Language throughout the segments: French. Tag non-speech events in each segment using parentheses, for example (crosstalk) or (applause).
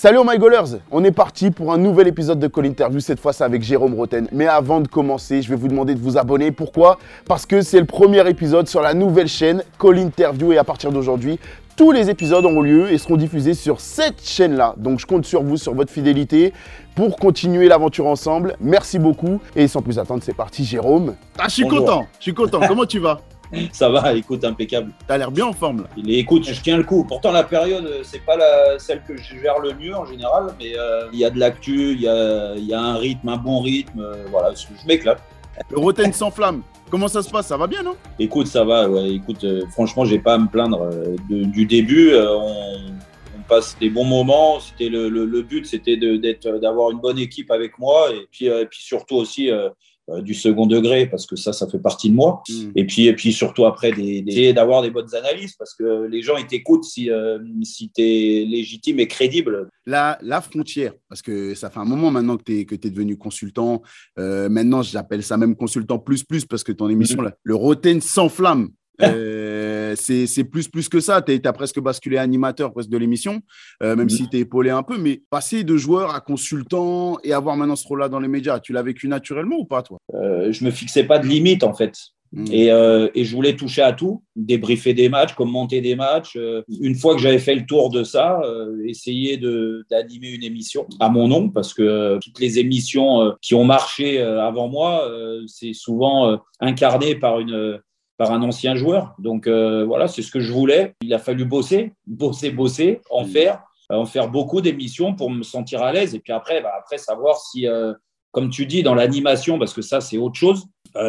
Salut my goalers, on est parti pour un nouvel épisode de Call Interview, cette fois c'est avec Jérôme Roten. Mais avant de commencer, je vais vous demander de vous abonner. Pourquoi? Parce que c'est le premier épisode sur la nouvelle chaîne Call Interview et à partir d'aujourd'hui, tous les épisodes auront lieu et seront diffusés sur cette chaîne-là. Donc je compte sur vous, sur votre fidélité pour continuer l'aventure ensemble. Merci beaucoup et sans plus attendre, c'est parti Jérôme. Ah, je suis Bonjour. content, je suis content. Comment tu vas? (laughs) (laughs) Ça va, écoute, impeccable. T'as l'air bien en forme là. Il est- écoute, je tiens le coup. Pourtant, la période, euh, c'est pas la, celle que je gère le mieux en général, mais euh, il y a de l'actu, il y a, il y a un rythme, un bon rythme. euh, voilà, je m'éclate. Le Roten sans flamme. Comment ça se passe? Ça va bien, non? Écoute, ça va. Ouais, écoute, euh, franchement, j'ai pas à me plaindre euh, de- du début. on, passe des bons moments. C'était le, le- le but, c'était d'avoir une bonne équipe avec moi, et puis, euh, et puis surtout aussi euh, du second degré, parce que ça, ça fait partie de moi. Et puis, et puis surtout après, des, des- essayer d'avoir des bonnes analyses parce que les gens ils t'écoutent si, euh, si tu es légitime et crédible. La, la frontière, parce que ça fait un moment maintenant que tu es, que t'es devenu consultant. Euh, maintenant, j'appelle ça même consultant plus plus parce que ton émission, là, le Roten sans flamme, euh, (laughs) c'est c'est plus plus que ça. Tu as presque basculé animateur presque de l'émission, euh, même Mhm. si tu es épaulé un peu. Mais passer de joueur à consultant et avoir maintenant ce rôle-là dans les médias, tu l'as vécu naturellement ou pas, toi? Euh, je me fixais pas de limite en fait. Mhm. Et, euh, et je voulais toucher à tout, débriefer des matchs, commenter des matchs. Euh, une fois que j'avais fait le tour de ça, euh, essayer d'animer une émission à mon nom, parce que euh, toutes les émissions euh, qui ont marché euh, avant moi, euh, c'est souvent euh, incarné par une par un ancien joueur. Donc euh, voilà, c'est ce que je voulais. Il a fallu bosser, bosser, bosser, en Mhm. faire, euh, en faire beaucoup d'émissions pour me sentir à l'aise. Et puis après, bah, après savoir si, euh, comme tu dis, dans l'animation, parce que ça c'est autre chose,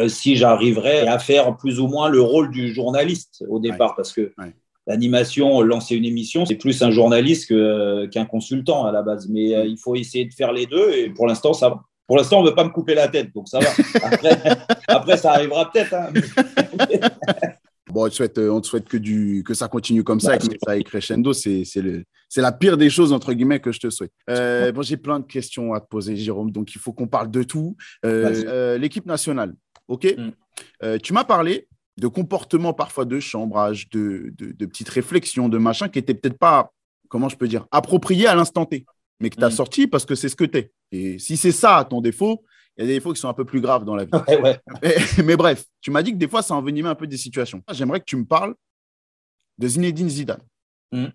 si j'arriverais à faire plus ou moins le rôle du journaliste au départ, parce que Ouais. l'animation, lancer une émission, c'est plus un journaliste qu'un consultant à la base. Mais euh, il faut essayer de faire les deux, et pour l'instant, ça va. Pour l'instant, on ne veut pas me couper la tête, donc ça va. Après, (laughs) après ça arrivera peut-être. hein. (laughs) Bon, on te souhaite, euh, on te souhaite que, du, que ça continue comme ça, et que ça aille crescendo. C'est la pire des choses, entre guillemets, que je te souhaite. Euh, bon, J'ai plein de questions à te poser, Jérôme, donc il faut qu'on parle de tout. Euh, euh, L'équipe nationale, OK Mm. Euh, Tu m'as parlé de comportements parfois de chambrage, de, de, de petites réflexions, de machin qui n'étaient peut-être pas, comment je peux dire, appropriés à l'instant T, mais que tu as Mm. sorti parce que c'est ce que tu es. Et si c'est ça ton défaut, il y a des défauts qui sont un peu plus graves dans la vie. Ouais, ouais. Mais, (laughs) mais bref, tu m'as dit que des fois, ça envenimait un peu des situations. J'aimerais que tu me parles de Zinedine Zidane. Mhm.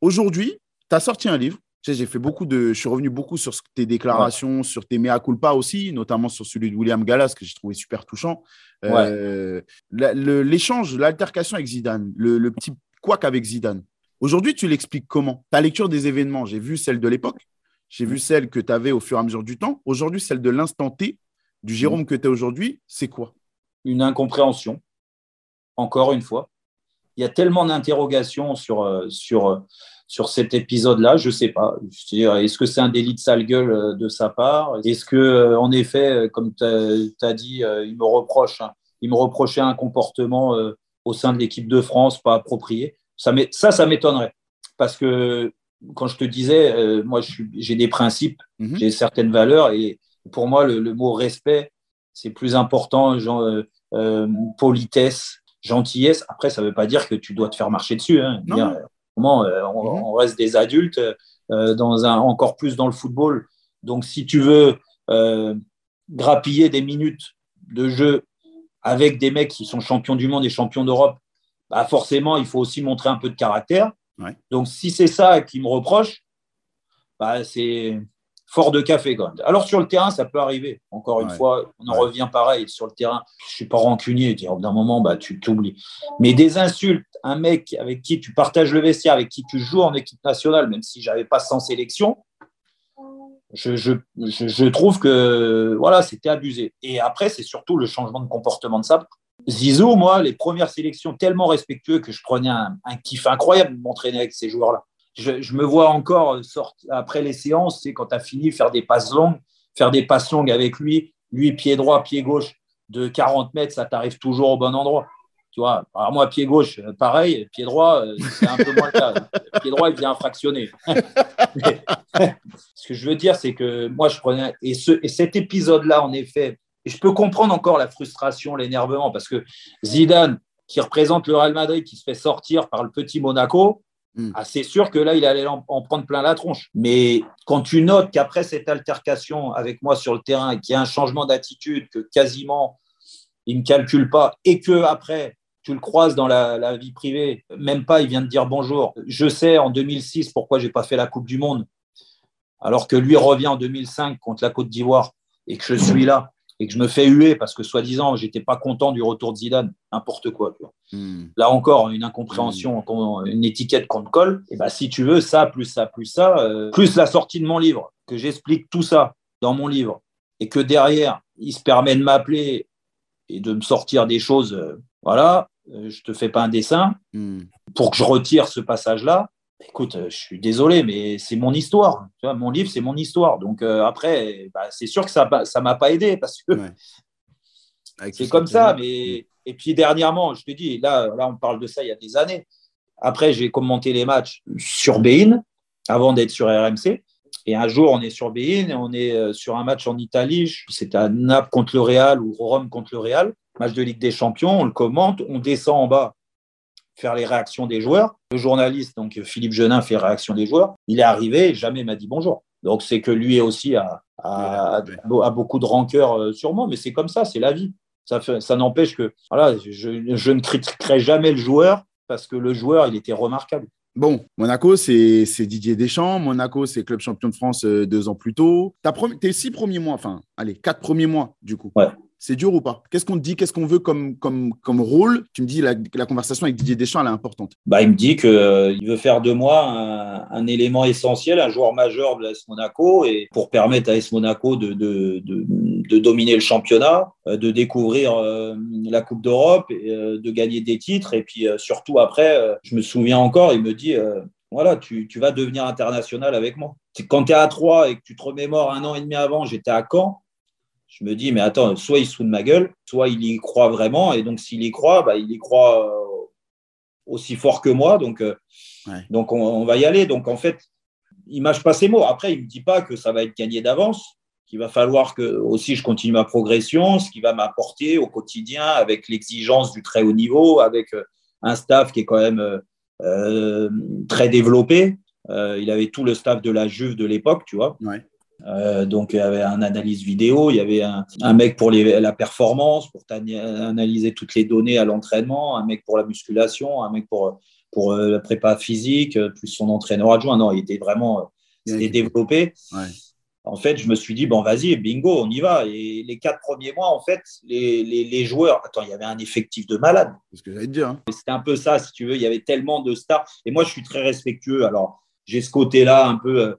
Aujourd'hui, tu as sorti un livre. J'ai fait beaucoup de. Je suis revenu beaucoup sur tes déclarations, sur tes mea culpa aussi, notamment sur celui de William Gallas, que j'ai trouvé super touchant. Euh, L'échange, l'altercation avec Zidane, le, le petit couac avec Zidane. Aujourd'hui, tu l'expliques comment? Ta lecture des événements, j'ai vu celle de l'époque, j'ai vu celle que tu avais au fur et à mesure du temps. Aujourd'hui, celle de l'instant T, du Jérôme que tu es aujourd'hui, c'est quoi? Une incompréhension, encore une fois. Il y a tellement d'interrogations sur, euh, sur, euh, sur cet épisode-là, je ne sais pas. Est-ce que c'est un délit de sale gueule euh, de sa part? Est-ce que, en effet, comme tu as, dit, il me reproche, hein, il me reprochait un comportement euh, au sein de l'équipe de France pas approprié? Ça, ça, m'étonnerait. Parce que quand je te disais, euh, moi, j'ai des principes, Mhm. j'ai certaines valeurs, et pour moi, le, le mot respect, c'est plus important, genre, euh, euh, politesse, gentillesse. Après, ça ne veut pas dire que tu dois te faire marcher dessus. Hein. Non. Dire, comment, on, Mhm. on reste des adultes, dans un, encore plus dans le football. Donc, si tu veux grappiller des minutes de jeu avec des mecs qui sont champions du monde et champions d'Europe, bah forcément, il faut aussi montrer un peu de caractère. Ouais. Donc, si c'est ça qui me reproche, bah, c'est fort de café quand même. Alors, sur le terrain, ça peut arriver. Encore une fois, on en Ouais. revient pareil. Sur le terrain, je ne suis pas rancunier. Dire, D'un moment, bah, tu t'oublies. Mais des insultes, un mec avec qui tu partages le vestiaire, avec qui tu joues en équipe nationale, même si je n'avais pas 100 sélections, je, je, je, je trouve que voilà, c'était abusé. Et après, c'est surtout le changement de comportement de ça. Zizou, moi, les premières sélections tellement respectueux que je prenais un, kiff incroyable de m'entraîner avec ces joueurs-là. Je, me vois encore après les séances, c'est quand tu as fini, faire des passes longues, faire des passes longues avec lui, lui pied droit, pied gauche de 40 mètres, ça t'arrive toujours au bon endroit. Tu alors moi, pied gauche, euh, pareil, pied droit, euh, c'est un peu moins le cas. Pied droit, il vient fractionner. (laughs) (laughs) Ce que je veux dire, c'est que moi, je prenais. Et cet épisode-là, en effet, et je peux comprendre encore la frustration, l'énervement, parce que Zidane, qui représente le Real Madrid, qui se fait sortir par le petit Monaco, Hmm. Ah, c'est sûr que là, il allait en, prendre plein la tronche. Mais quand tu notes qu'après cette altercation avec moi sur le terrain, qu'il y a un changement d'attitude, que quasiment il ne me calcule pas, et que après tu le croises dans la, vie privée, même pas, il vient de dire bonjour. Je sais en 2006 pourquoi j'ai pas fait la Coupe du Monde, alors que lui revient en 2005 contre la Côte d'Ivoire et que je suis là et que je me fais huer parce que soi-disant j'étais pas content du retour de Zidane, n'importe quoi. Hmm. Là encore, une incompréhension, hmm. une étiquette qu'on te colle. Et bah, si tu veux ça, plus ça, plus ça, euh, plus la sortie de mon livre, que j'explique tout ça dans mon livre et que derrière, il se permet de m'appeler et de me sortir des choses, euh, voilà, euh, je te fais pas un dessin hmm. pour que je retire ce passage-là. Écoute, euh, je suis désolé, mais c'est mon histoire. Tu vois, mon livre, c'est mon histoire. Donc euh, après, bah, c'est sûr que ça ne m'a pas aidé parce que (laughs) c'est comme ça. Mais... Et puis dernièrement, je te dis, là, là, on parle de ça il y a des années. Après, j'ai commenté les matchs sur Bein avant d'être sur RMC. Et un jour, on est sur Bein, on est sur un match en Italie. C'était à Naples contre le Real ou Rome contre le Real match de Ligue des Champions, on le commente, on descend en bas faire les réactions des joueurs. Le journaliste, donc Philippe Genin, fait réaction des joueurs. Il est arrivé et jamais m'a dit bonjour. Donc c'est que lui aussi a, a, beaucoup de rancœur euh, sur moi, mais c'est comme ça, c'est la vie. Ça, ça n'empêche que voilà, je, je, ne critiquerai jamais le joueur parce que le joueur, il était remarquable. Bon, Monaco, c'est Didier Deschamps. Monaco, c'est club champion de France euh, deux ans plus tôt. Tes six premiers mois, enfin, allez, quatre premiers mois, du coup. Ouais. C'est dur ou pas? Qu'est-ce qu'on dit? Qu'est-ce qu'on veut comme, comme, comme rôle? Tu me dis la, la conversation avec Didier Deschamps, elle est importante. Bah, il me dit qu'il euh, veut faire de moi un, élément essentiel, un joueur majeur de l'AS Monaco, et pour permettre à AS Monaco de, de, de, dominer le championnat, euh, de découvrir euh, la Coupe d'Europe, de gagner des titres. Et puis surtout après, je me souviens encore, il me dit voilà, tu, tu, vas devenir international avec moi. Quand tu es à 3 et que tu te remémores un an et demi avant, j'étais à Caen, je me dis, mais attends, soit il se fout de ma gueule, soit il y croit vraiment. Et donc, s'il y croit, bah, il y croit euh, aussi fort que moi. Donc, euh, donc on, va y aller. Donc, en fait, il mâche pas ses mots. Après, il ne me dit pas que ça va être gagné d'avance, qu'il va falloir que aussi je continue ma progression, ce qui va m'apporter au quotidien avec l'exigence du très haut niveau, avec euh, un staff qui est quand même très développé. il avait tout le staff de la Juve de l'époque, tu vois. Euh, donc, il y avait un analyse vidéo, il y avait un, mec pour la performance, pour analyser toutes les données à l'entraînement, un mec pour la musculation, un mec pour, pour euh, la prépa physique, euh, plus son entraîneur adjoint. Non, il était vraiment développé. En fait, je me suis dit, bon, vas-y, bingo, on y va. Et les quatre premiers mois, en fait, les, les, joueurs, attends, il y avait un effectif de malade. C'est ce que j'allais te dire. Hein. C'était un peu ça, si tu veux. Il y avait tellement de stars. Et moi, je suis très respectueux. Alors, j'ai ce côté-là un peu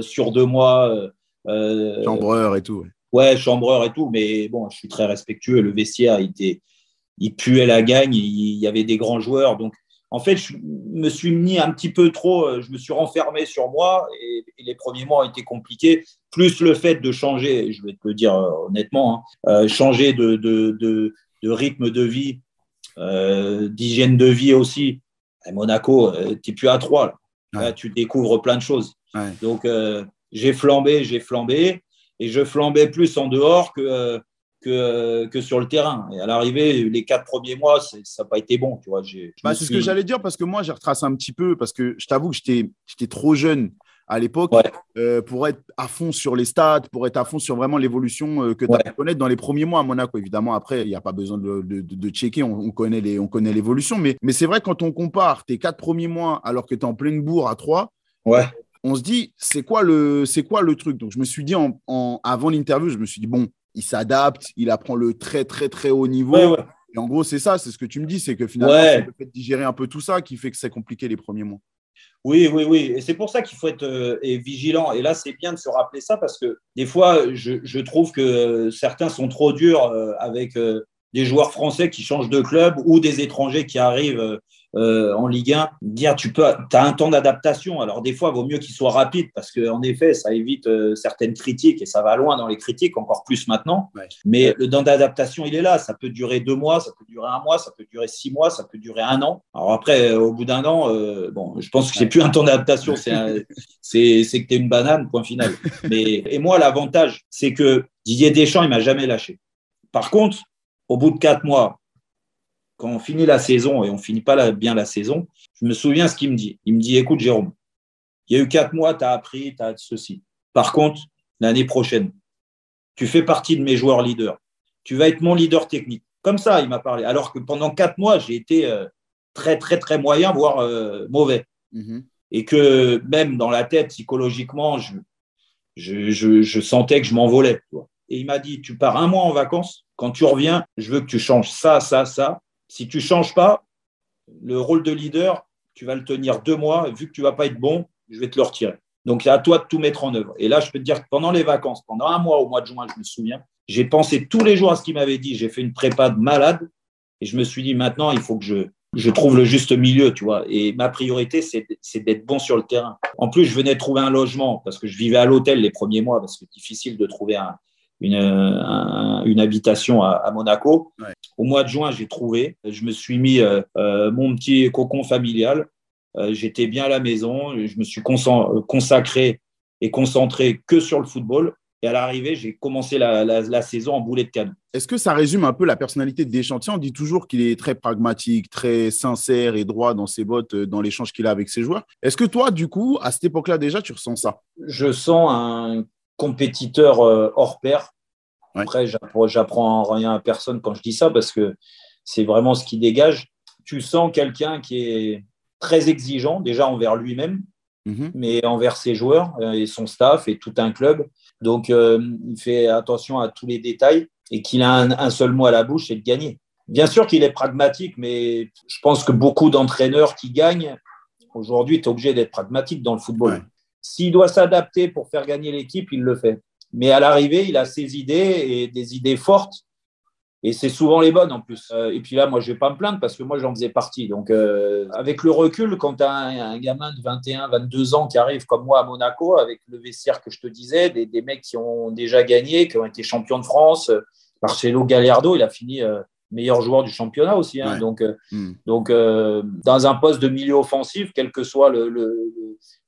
sur deux mois chambreur et tout. Ouais. chambreur et tout, mais bon, je suis très respectueux. Le vestiaire, il, était, il puait la gagne, il y avait des grands joueurs. Donc, en fait, je me suis mis un petit peu trop, euh, je me suis renfermé sur moi et, les premiers mois ont été compliqués. Plus le fait de changer, je vais te le dire euh, honnêtement, hein, changer de, de, de, de, rythme de vie, d'hygiène de vie aussi. À Monaco, tu n'es plus à trois. Là. tu découvres plein de choses. Donc, j'ai flambé, j'ai flambé, et je flambais plus en dehors que, que, que sur le terrain. Et à l'arrivée, les quatre premiers mois, ça n'a pas été bon. Tu vois, bah, c'est ce que j'allais dire parce que moi, j'ai retracé un petit peu parce que je t'avoue que j'étais trop jeune à l'époque euh, pour être à fond sur les stats, pour être à fond sur vraiment l'évolution euh, que tu as pu connaître dans les premiers mois à Monaco. Évidemment, après, il n'y a pas besoin de, de, de checker, on, on, connaît les, on connaît l'évolution. Mais, mais c'est vrai, quand on compare tes quatre premiers mois alors que tu es en pleine bourre à trois, ouais on se dit, c'est quoi, le, c'est quoi le truc? Donc, je me suis dit, en, avant l'interview, je me suis dit, bon, il s'adapte, il apprend le très, très, très haut niveau. Et en gros, c'est ça, c'est ce que tu me dis, c'est que finalement, c'est le fait de digérer un peu tout ça qui fait que c'est compliqué les premiers mois. Oui, oui, oui. Et c'est pour ça qu'il faut être euh, vigilant. Et là, c'est bien de se rappeler ça parce que des fois, je, trouve que certains sont trop durs euh, avec euh, des joueurs français qui changent de club ou des étrangers qui arrivent euh, en Ligue 1, dire tu peux, as un temps d'adaptation. Alors des fois, il vaut mieux qu'il soit rapide parce qu'en effet, ça évite euh, certaines critiques et ça va loin dans les critiques, encore plus maintenant. Mais le temps d'adaptation, il est là. Ça peut durer deux mois, ça peut durer un mois, ça peut durer six mois, ça peut durer un an. Alors après, euh, au bout d'un an, bon, je pense que c'est plus un temps d'adaptation, c'est (laughs) que tu es une banane, point final. Mais, et moi, l'avantage, c'est que Didier Deschamps, il m'a jamais lâché. Par contre, au bout de quatre mois, quand on finit la saison et on finit pas bien la saison, je me souviens ce qu'il me dit. Il me dit, écoute Jérôme, il y a eu quatre mois, tu as appris, tu as ceci. Par contre, l'année prochaine, tu fais partie de mes joueurs leaders. Tu vas être mon leader technique. Comme ça, il m'a parlé. Alors que pendant quatre mois, j'ai été euh, très, très, très moyen, voire euh, mauvais. Mhm. Et que même dans la tête, psychologiquement, je, je, sentais que je m'envolais. Et il m'a dit, tu pars un mois en vacances, quand tu reviens, je veux que tu changes ça, ça, ça. Si tu ne changes pas, le rôle de leader, tu vas le tenir deux mois. Vu que tu ne vas pas être bon, je vais te le retirer. Donc, c'est à toi de tout mettre en œuvre. Et là, je peux te dire que pendant les vacances, pendant un mois au mois de juin, je me souviens, j'ai pensé tous les jours à ce qu'il m'avait dit. J'ai fait une prépa de malade et je me suis dit maintenant, il faut que je, je trouve le juste milieu, tu vois. Et ma priorité, c'est d'être bon sur le terrain. En plus, je venais trouver un logement parce que je vivais à l'hôtel les premiers mois parce que difficile de trouver un, une, une, habitation à, Monaco. Au mois de juin, j'ai trouvé. Je me suis mis euh, euh, mon petit cocon familial. Euh, j'étais bien à la maison. Je me suis consacré et concentré que sur le football. Et à l'arrivée, j'ai commencé la, saison en boulet de canon. Est-ce que ça résume un peu la personnalité de Deschamps? On dit toujours qu'il est très pragmatique, très sincère et droit dans ses bottes, dans l'échange qu'il a avec ses joueurs. Est-ce que toi, du coup, à cette époque-là déjà, tu ressens ça? Je sens un compétiteur euh, hors pair. Après, j'apprends rien à personne quand je dis ça parce que c'est vraiment ce qui dégage. Tu sens quelqu'un qui est très exigeant déjà envers lui-même, mhm. mais envers ses joueurs euh, et son staff et tout un club. Donc, euh, il fait attention à tous les détails et qu'il a un, seul mot à la bouche, c'est de gagner. Bien sûr qu'il est pragmatique, mais je pense que beaucoup d'entraîneurs qui gagnent, aujourd'hui, tu es obligé d'être pragmatique dans le football. S'il doit s'adapter pour faire gagner l'équipe, il le fait. Mais à l'arrivée, il a ses idées et des idées fortes et c'est souvent les bonnes en plus. Euh, et puis là, moi, je ne vais pas me plaindre parce que moi, j'en faisais partie. Donc, euh, avec le recul, quand tu as un, gamin de 21, 22 ans qui arrive comme moi à Monaco, avec le vestiaire que je te disais, des, mecs qui ont déjà gagné, qui ont été champions de France, Marcelo Gallardo, il a fini euh, meilleur joueur du championnat aussi. Hein. Donc, hmm. donc dans un poste de milieu offensif, quelle que soit le,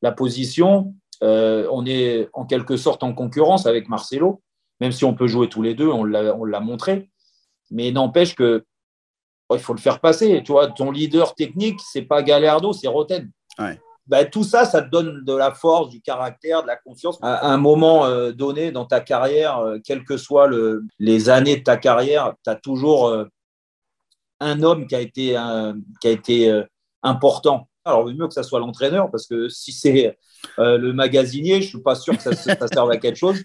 la position, on est en quelque sorte en concurrence avec Marcelo, même si on peut jouer tous les deux, on l'a montré. Mais n'empêche que oh, il faut le faire passer. Tu vois, ton leader technique, c'est pas Galerdo, c'est Roten. Ben, tout ça, ça te donne de la force, du caractère, de la confiance. À un moment euh, donné dans ta carrière, euh, quelles que soient le, les années de ta carrière, tu as toujours euh, un homme qui a été, important. Alors, il vaut mieux que ça soit l'entraîneur, parce que si c'est le magasinier, je ne suis pas sûr que ça, serve à quelque chose.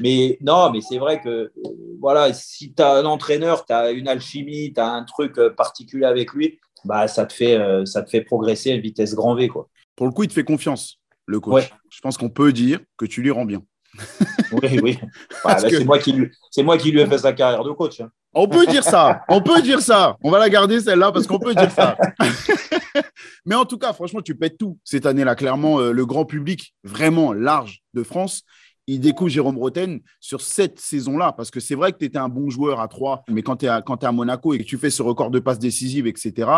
Mais, non, mais c'est vrai que voilà, si tu as un entraîneur, tu as une alchimie, tu as un truc particulier avec lui, bah, ça, te fait, euh, ça te fait progresser à vitesse grand V. Quoi. Pour le coup, il te fait confiance, le coach. Je pense qu'on peut dire que tu lui rends bien. (laughs) oui, oui. Bah, c'est moi, qui, moi qui lui ai fait sa carrière de coach. Hein. On peut dire ça. On peut dire ça. On va la garder celle-là parce qu'on peut dire ça. (laughs) Mais en tout cas, franchement, tu pètes tout cette année-là. Clairement, euh, le grand public, vraiment large de France, il découvre Jérôme Roten sur cette saison-là. Parce que c'est vrai que tu étais un bon joueur à 3, mais quand tu es, à Monaco et que tu fais ce record de passes décisives, etc.,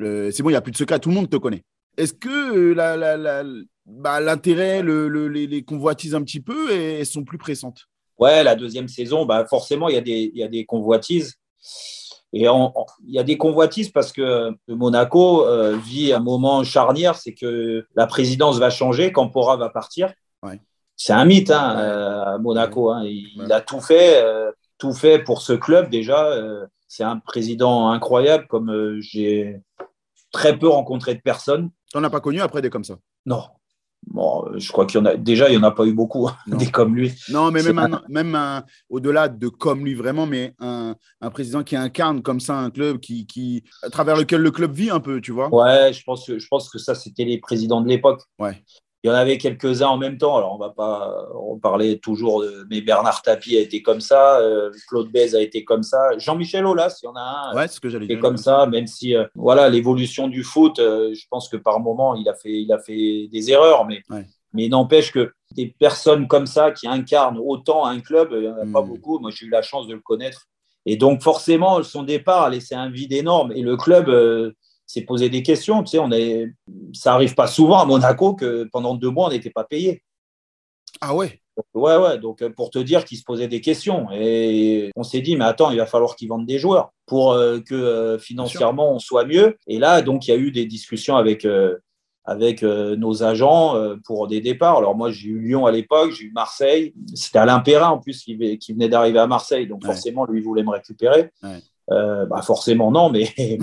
euh, c'est bon, il n'y a plus de secret. Tout le monde te connaît. Est-ce que euh, bah, l'intérêt, les, convoitises un petit peu, elles sont plus pressantes? Ouais, la deuxième saison, bah forcément, il y, a des, il y a des convoitises. Et il y a des convoitises parce que Monaco euh, vit un moment charnière, c'est que la présidence va changer, Campora va partir. C'est un mythe hein, euh, à Monaco. Hein. Il, a tout fait, euh, tout fait pour ce club déjà. c'est un président incroyable, comme j'ai très peu rencontré de personnes. Tu n'en as pas connu après des comme ça? Non, Bon, je crois qu'il y en a déjà, il n'y en a pas eu beaucoup, hein, (laughs) des comme lui. Non, mais même, même au-delà de comme lui vraiment, mais un, un, président qui incarne comme ça un club qui, qui, à travers lequel le club vit un peu, tu vois? Ouais, je pense, je pense que ça, c'était les présidents de l'époque. Ouais. Il y en avait quelques-uns en même temps. Alors, on va pas en parler toujours, de, mais Bernard Tapie a été comme ça, euh, Claude Bez a été comme ça, Jean-Michel Aulas, il y en a un. Ouais, ce que j'allais dire. comme ça, même si, euh, voilà, l'évolution du foot, euh, je pense que par moment, il a fait, il a fait des erreurs, mais, mais n'empêche que des personnes comme ça qui incarnent autant un club, il n'y en a pas hmm. beaucoup. Moi, j'ai eu la chance de le connaître. Et donc, forcément, son départ a laissé un vide énorme. Et le club posé des questions. Tu sais, on est... Ça arrive pas souvent à Monaco que pendant deux mois, on n'était pas payé. Ah ouais Ouais, ouais. Donc, euh, pour te dire qu'ils se posaient des questions. Et on s'est dit, mais attends, il va falloir qu'ils vendent des joueurs pour euh, que financièrement on soit mieux. Et là, donc, il y a eu des discussions avec, avec nos agents pour des départs. Alors, moi, j'ai eu Lyon à l'époque, j'ai eu Marseille. C'était Alain Perrin, en plus, qui, venait d'arriver à Marseille. Donc, forcément, lui, il voulait me récupérer. bah, forcément, non, mais, (laughs)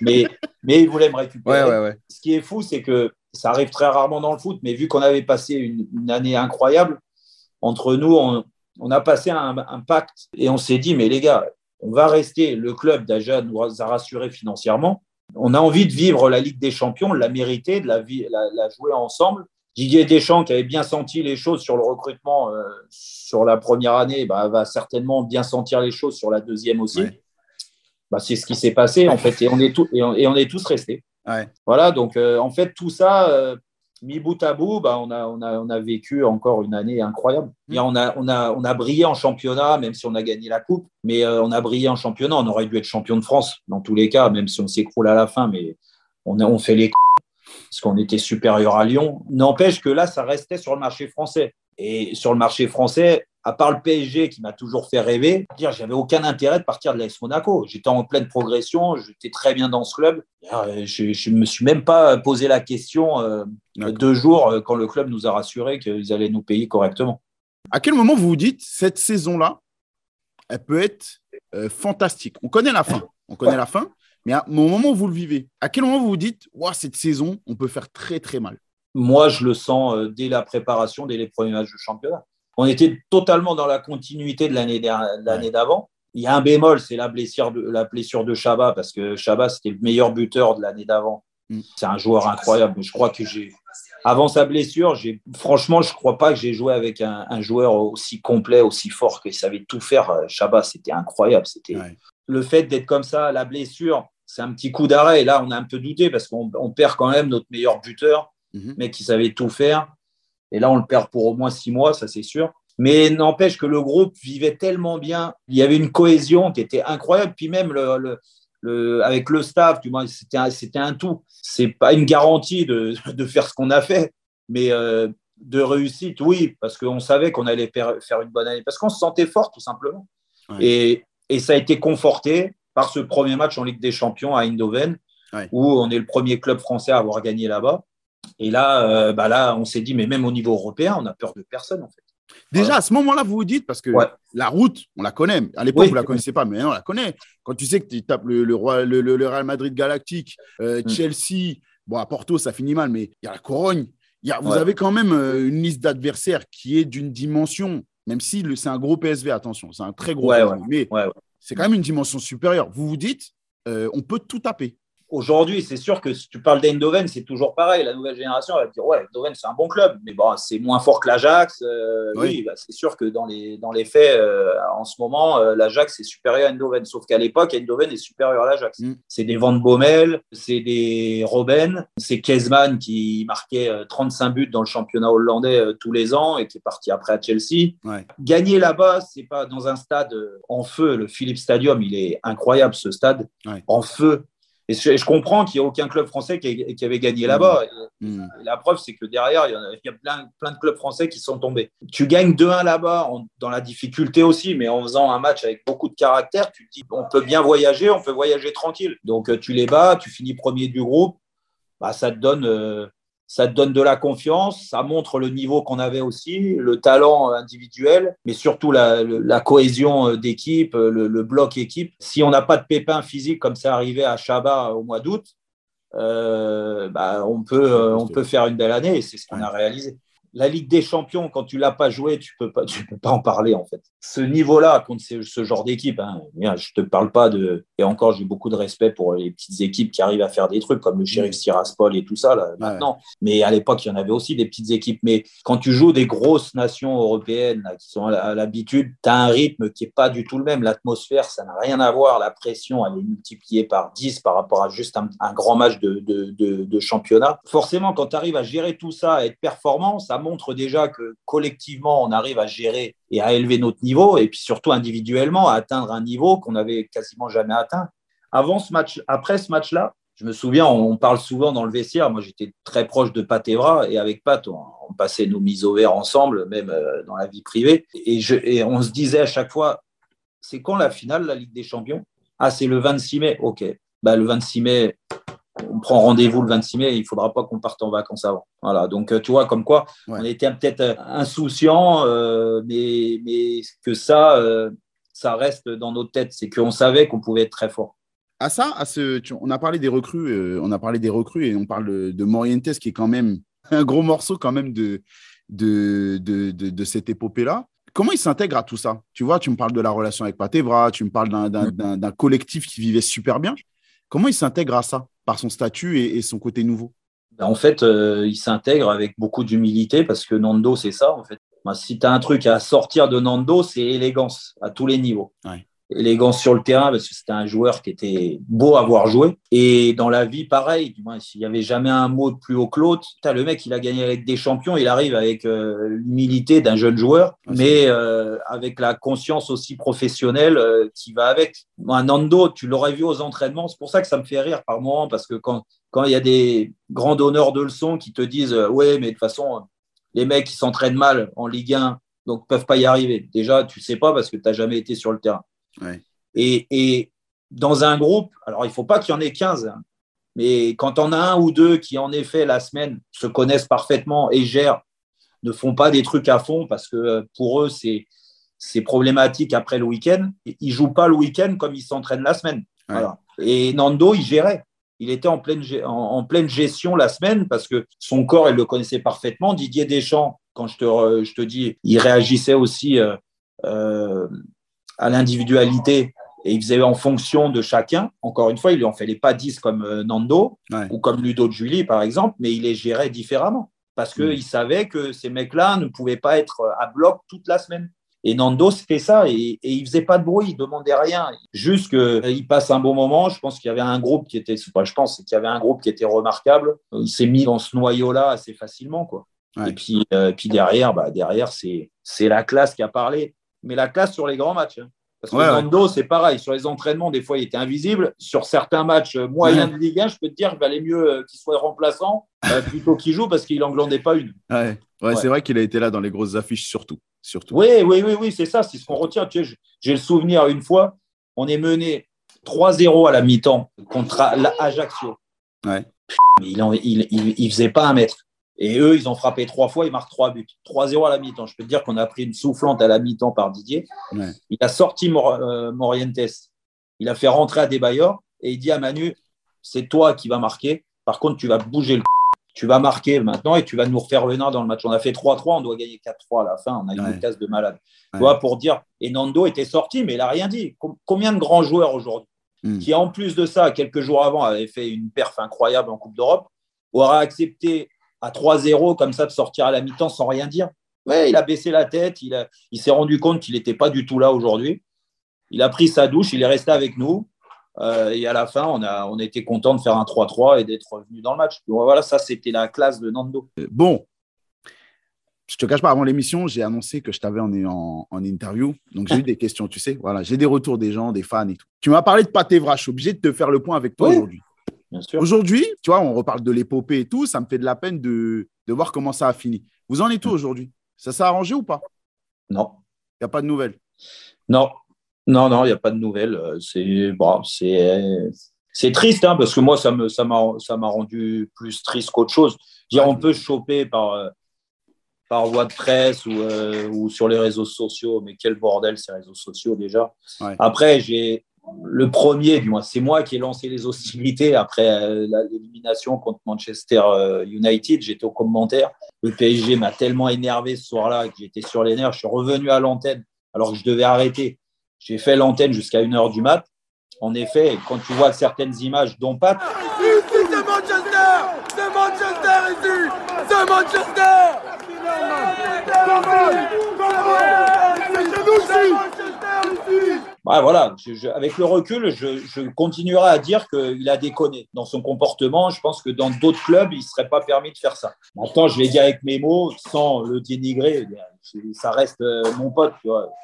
mais, mais il voulait me récupérer. Ce qui est fou, c'est que ça arrive très rarement dans le foot, mais vu qu'on avait passé une, année incroyable, entre nous, on, a passé un, pacte et on s'est dit, mais les gars, on va rester, le club déjà nous a rassuré financièrement. On a envie de vivre la Ligue des Champions, de la mériter, de la, la, jouer ensemble. Didier Deschamps, qui avait bien senti les choses sur le recrutement euh, sur la première année, bah, va certainement bien sentir les choses sur la deuxième aussi. Bah, c'est ce qui s'est passé, en fait, et on est, et on est tous restés. Voilà, donc euh, en fait, tout ça, euh, mis bout à bout, bah, on, a, on, a, on a vécu encore une année incroyable. Mm. on, a, on, a, on a brillé en championnat, même si on a gagné la Coupe, mais euh, on a brillé en championnat. On aurait dû être champion de France dans tous les cas, même si on s'écroule à la fin, mais on, a, on fait les parce qu'on était supérieur à Lyon. N'empêche que là, ça restait sur le marché français. Et sur le marché français, à part le PSG qui m'a toujours fait rêver, j'avais aucun intérêt de partir de l'AS Monaco. J'étais en pleine progression, j'étais très bien dans ce club. Euh, je ne me suis même pas posé la question euh, deux jours euh, quand le club nous a rassuré qu'ils allaient nous payer correctement. À quel moment vous vous dites, cette saison-là, elle peut être fantastique? On connaît la fin, on connaît la fin, mais au moment où vous le vivez, à quel moment vous vous dites, cette saison, on peut faire très très mal? Moi, je le sens dès la préparation, dès les premiers matchs de championnat. On était totalement dans la continuité de l'année d'avant. Il y a un bémol, c'est la blessure de la blessure de Chabat parce que Chabat c'était le meilleur buteur de l'année d'avant. Mm. C'est un joueur incroyable. Je crois que j'ai avant sa blessure, j'ai franchement, je crois pas que j'ai joué avec un, joueur aussi complet, aussi fort, qu'il savait tout faire. Chabat, c'était incroyable. C'était le fait d'être comme ça, la blessure, c'est un petit coup d'arrêt. Et là, on a un peu douté parce qu'on perd quand même notre meilleur buteur, mm-hmm. mais qui savait tout faire. Et là, on le perd pour au moins six mois, ça c'est sûr. Mais n'empêche que le groupe vivait tellement bien. Il y avait une cohésion qui était incroyable. Puis même le, le, avec le staff, c'était un, c'était un tout. C'est pas une garantie de, de faire ce qu'on a fait, mais euh, de réussite, oui, parce qu'on savait qu'on allait faire une bonne année, parce qu'on se sentait fort tout simplement. Et, et, ça a été conforté par ce premier match en Ligue des Champions à Eindhoven, où on est le premier club français à avoir gagné là-bas. Et là, euh, bah là, on s'est dit, mais même au niveau européen, on a peur de personne en fait. Déjà, à ce moment-là, vous vous dites, parce que la route, on la connaît. À l'époque, vous ne la connaissez pas, mais on la connaît. Quand tu sais que tu tapes le, le, le, Real Madrid Galactique, euh, mm. Chelsea, bon, à Porto, ça finit mal, mais il y a la Corogne. Y a, vous avez quand même euh, une liste d'adversaires qui est d'une dimension, même si c'est un gros PSV, attention, c'est un très gros PSV, mais c'est quand même une dimension supérieure. Vous vous dites, on peut tout taper. Aujourd'hui, c'est sûr que si tu parles d'Eindhoven, c'est toujours pareil. La nouvelle génération va dire Ouais, Eindhoven, c'est un bon club, mais bon, c'est moins fort que l'Ajax. Euh, oui, bah, c'est sûr que dans les, dans les faits, euh, en ce moment, euh, l'Ajax est supérieur à Eindhoven. Sauf qu'à l'époque, Eindhoven est supérieur à l'Ajax. Mm. C'est des Van Bommel, c'est des Robben, c'est Kezman qui marquait 35 buts dans le championnat hollandais tous les ans et qui est parti après à Chelsea. Gagner là-bas, c'est pas dans un stade en feu. Le Philips Stadium, il est incroyable ce stade, en feu et je, comprends qu'il n'y a aucun club français qui, avait gagné là-bas. Mm. Mm. La preuve, c'est que derrière, il y, a, plein, plein, de clubs français qui sont tombés. Tu gagnes 2-1 là-bas, dans la difficulté aussi, mais en faisant un match avec beaucoup de caractère, tu te dis, on peut bien voyager, on peut voyager tranquille. Donc, euh, tu les bats, tu finis premier du groupe, bah, ça te donne. Euh, ça te donne de la confiance, ça montre le niveau qu'on avait aussi, le talent individuel, mais surtout la, cohésion euh, d'équipe, euh, le, bloc équipe. Si on n'a pas de pépins physiques comme ça arrivait à Chabat au mois d'août, euh, bah, on, peut, on peut faire une belle année et c'est ce qu'on a réalisé la Ligue des Champions, quand tu l'as pas joué, tu peux pas, tu peux pas en parler en fait. Ce niveau-là contre ce, genre d'équipe, hein, je te parle pas de. Et encore, j'ai beaucoup de respect pour les petites équipes qui arrivent à faire des trucs comme le Sheriff Tiraspol et tout ça là, maintenant. Mais à l'époque, il y en avait aussi des petites équipes. Mais quand tu joues des grosses nations européennes qui sont à l'habitude, tu as un rythme qui est pas du tout le même. L'atmosphère, ça n'a rien à voir. La pression, elle est multipliée par 10 par rapport à juste un, grand match de, de, de championnat. Forcément, quand tu arrives à gérer tout ça, à être performant, ça montre déjà que collectivement, on arrive à gérer et à élever notre niveau, et puis surtout individuellement, à atteindre un niveau qu'on n'avait quasiment jamais atteint. Avant ce match, après ce match-là, Je me souviens, on parle souvent dans le vestiaire. Moi, j'étais très proche de Pat Evra et avec Pat, on, passait nos mises au vert ensemble, même euh, dans la vie privée. Et, je, et on se disait à chaque fois, c'est quand la finale, la Ligue des Champions? Ah, c'est le 26 mai. OK. Bah, le 26 mai, on prend rendez-vous le 26 mai, il ne faudra pas qu'on parte en vacances avant. Voilà, donc euh, tu vois, comme quoi, on était peut-être euh, insouciant, mais, mais que ça, ça reste dans nos têtes. C'est qu'on savait qu'on pouvait être très fort à ça, à ce, on a parlé des recrues, euh, on a parlé des recrues et on parle de, Morientes qui est quand même un gros morceau quand même de, de, de, cette épopée-là. Comment il s'intègre à tout ça? Tu vois, tu me parles de la relation avec Patevra, tu me parles d'un collectif qui vivait super bien. Comment il s'intègre à ça? Par son statut et, son côté nouveau ben, En fait, euh, il s'intègre avec beaucoup d'humilité parce que Nando, c'est ça. En fait. si tu as un truc à sortir de Nando, c'est élégance à tous les niveaux. Ouais élégance sur le terrain parce que c'était un joueur qui était beau à voir jouer. Et dans la vie, pareil, du moins, s'il n'y avait jamais un mot de plus haut que l'autre, le mec, il a gagné avec des champions, il arrive avec euh, l'humilité d'un jeune joueur, mais euh, avec la conscience aussi professionnelle euh, qui va avec. Un Nando, tu l'aurais vu aux entraînements, c'est pour ça que ça me fait rire par moment, parce que quand, quand il y a des grands donneurs de leçons qui te disent Ouais, mais de toute façon, les mecs, ils s'entraînent mal en Ligue 1, donc peuvent pas y arriver. Déjà, tu sais pas parce que tu n'as jamais été sur le terrain. Et, dans un groupe, alors il ne faut pas qu'il y en ait 15, hein, mais quand on a un ou deux qui, en effet, la semaine, se connaissent parfaitement et gèrent, ne font pas des trucs à fond parce que euh, pour eux, c'est, c'est problématique après le week-end. Ils ne jouent pas le week-end comme ils s'entraînent la semaine. Et Nando, il gérait. Il était en pleine, en, pleine gestion la semaine parce que son corps, il le connaissait parfaitement. Didier Deschamps, quand je te, je te dis, il réagissait aussi euh, euh, à l'individualité et il faisait en fonction de chacun. Encore une fois, il lui en fallait pas 10 comme euh, Nando ou comme Ludo de Julie, par exemple, mais il les gérait différemment parce qu'il mm. savait que ces mecs-là ne pouvaient pas être euh, à bloc toute la semaine. Et Nando, c'était ça, et, et, il faisait pas de bruit, il demandait rien, juste qu'il euh, passe un bon moment. Je pense qu'il y avait un groupe qui était, je pense qu'il y avait un groupe qui était remarquable. Il s'est mis dans ce noyau-là assez facilement, quoi. Et puis, puis derrière, bah, derrière, c'est c'est la classe qui a parlé mais la classe sur les grands matchs. Hein. Parce que Nando, c'est pareil. Sur les entraînements, des fois, il était invisible. Sur certains matchs moyens de Ligue 1, je peux te dire qu'il valait mieux euh, qu'il soit remplaçant euh, (laughs) plutôt qu'il joue parce qu'il n'englandait pas une. Ouais, ouais, c'est vrai qu'il a été là dans les grosses affiches, surtout. surtout. Oui, oui, oui, oui c'est ça. C'est ce qu'on retient. J'ai le souvenir une fois, on est mené 3-0 à la mi-temps contre l'Ajaccio. Ouais. Il, il, il, il, faisait pas un mètre. Et eux, ils ont frappé trois fois, ils marquent trois buts. 3-0 à la mi-temps. Je peux te dire qu'on a pris une soufflante à la mi-temps par Didier. Il a sorti euh, Morientes. Il a fait rentrer à Desbayor et il dit à Manu c'est toi qui vas marquer. Par contre, tu vas bouger le tu vas marquer maintenant et tu vas nous refaire le nain dans le match. On a fait 3-3, on doit gagner 4-3 à la fin. On a eu une case de malade. Tu vois, pour dire, et Nando était sorti, mais il n'a rien dit. Combien de grands joueurs aujourd'hui hmm. qui, en plus de ça, quelques jours avant, avaient fait une perf incroyable en Coupe d'Europe, aura accepté à 3-0 comme ça de sortir à la mi-temps sans rien dire. Ouais, il a baissé la tête, il, il s'est rendu compte qu'il n'était pas du tout là aujourd'hui. Il a pris sa douche, il est resté avec nous. Euh, et à la fin, on a, on était content de faire un 3-3 et d'être revenu dans le match. voilà, ça, c'était la classe de Nando. Euh, bon, je te cache pas, avant l'émission, j'ai annoncé que je t'avais en, en, interview. Donc, j'ai eu (laughs) des questions, tu sais. Voilà, j'ai des retours des gens, des fans et tout. Tu m'as parlé de Patévra. Je suis obligé de te faire le point avec toi aujourd'hui. Aujourd'hui, tu vois, on reparle de l'épopée et tout, ça me fait de la peine de, de voir comment ça a fini. Vous en êtes où aujourd'hui? Ça s'est arrangé ou pas? Non. Il n'y a pas de nouvelles? Non, non, non, il n'y a pas de nouvelles. Euh, c'est bon, c'est triste hein, parce que moi, ça m'a ça m'a rendu plus triste qu'autre chose. Dire, on peut choper par, euh, par voie de presse ou, euh, ou, sur les réseaux sociaux, mais quel bordel ces réseaux sociaux déjà. Après, j'ai le premier, du moins, c'est moi qui ai lancé les hostilités après euh, l'élimination contre Manchester euh, United. J'étais au commentaire. Le PSG m'a tellement énervé ce soir-là que j'étais sur les nerfs. Je suis revenu à l'antenne alors que je devais arrêter. J'ai fait l'antenne jusqu'à 1h du mat. En effet, quand tu vois certaines images, dont Pat. Ici, c'est Manchester C'est Manchester ici C'est Manchester C'est Manchester ici voilà, avec le recul, je, continuerai à dire qu'il a déconné dans son comportement. Je pense que dans d'autres clubs, il ne serait pas permis de faire ça. Maintenant, je vais dire avec mes mots, sans le dénigrer, ça reste euh, mon pote.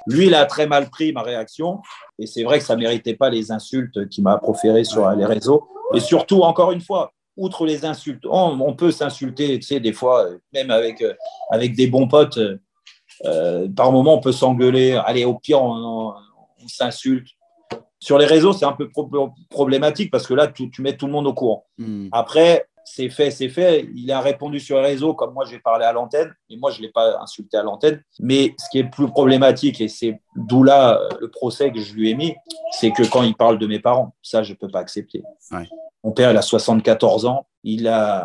Lui, il a très mal pris ma réaction. Et c'est vrai que ça ne méritait pas les insultes qu'il m'a proférées sur les réseaux. Et surtout, encore une fois, outre les insultes, on, peut s'insulter, tu sais, des fois, même avec, euh, avec des bons potes, euh, par moment, on peut s'engueuler. Allez, au pire, on, s'insulte. Sur les réseaux, c'est un peu problématique parce que là, tu, mets tout le monde au courant. Hmm. Après, c'est fait, c'est fait. Il a répondu sur les réseaux comme moi j'ai parlé à l'antenne, et moi je ne l'ai pas insulté à l'antenne. Mais ce qui est plus problématique, et c'est d'où là euh, le procès que je lui ai mis, c'est que quand il parle de mes parents, ça je ne peux pas accepter. Mon père, il a 74 ans, il a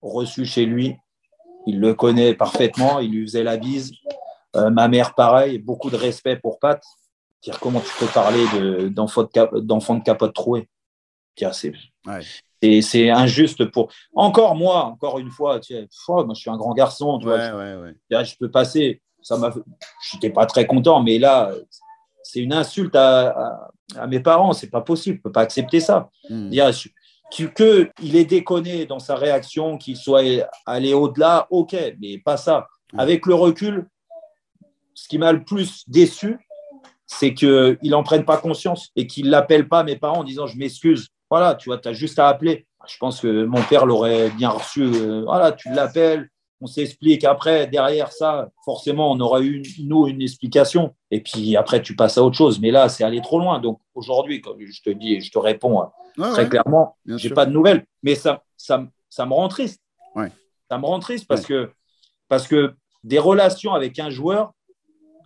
reçu chez lui, il le connaît parfaitement, il lui faisait la bise. Euh, ma mère, pareil, beaucoup de respect pour Pat. Dire comment tu peux parler d'enfant de, de, capote trouée. C'est injuste pour. Encore moi, encore une fois, tu sais, moi je suis un grand garçon, tu vois, je, peux passer. Ça m'a. J'étais pas très content, mais là, c'est une insulte à, à, mes parents. C'est pas possible. Je peux pas accepter ça. Hmm. Dire que il est déconné dans sa réaction, qu'il soit allé au-delà, ok, mais pas ça. Avec le recul, ce qui m'a le plus déçu, c'est qu'il n'en prenne pas conscience et qu'il l'appelle pas mes parents en disant je m'excuse voilà, tu vois, tu as juste à appeler. Je pense que mon père l'aurait bien reçu. Euh, voilà, tu l'appelles, on s'explique. Après, derrière ça, forcément, on aura eu, nous, une explication. Et puis après, tu passes à autre chose. Mais là, c'est aller trop loin. Donc aujourd'hui, comme je te dis, je te réponds hein, très clairement, je n'ai pas de nouvelles. Mais ça, ça, ça me rend triste. Ça me rend triste parce, que, parce que des relations avec un joueur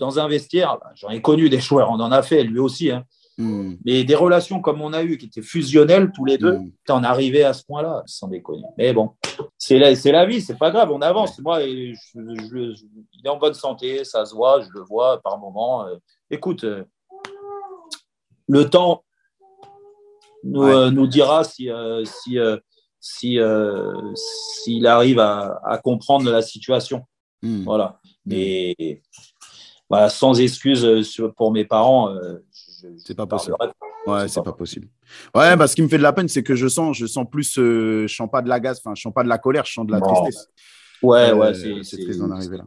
dans un vestiaire, bah, j'en ai connu des joueurs, on en a fait, lui aussi. Hein, Hmm. Mais des relations comme on a eu, qui étaient fusionnelles tous les deux, mmh. t'en arrivé à ce point-là, sans déconner. Mais bon, c'est la, la vie, c'est pas grave, on avance. Moi, il est en bonne santé, ça se voit, je le vois par moment. Euh. écoute, euh, le temps nous, euh, nous dira si, si, si, s'il arrive à, à, comprendre la situation. Hmm. Voilà. Hmm. Mais voilà, sans excuse pour mes parents, c'est pas possible. Ouais, c'est pas possible. Ouais, bah, ce qui me fait de la peine, c'est que je sens, je sens plus, euh, je sens pas de la gaz, enfin, je sens pas de la colère, je sens de la tristesse. Ouais, euh, ouais, c'est triste d'en arriver là.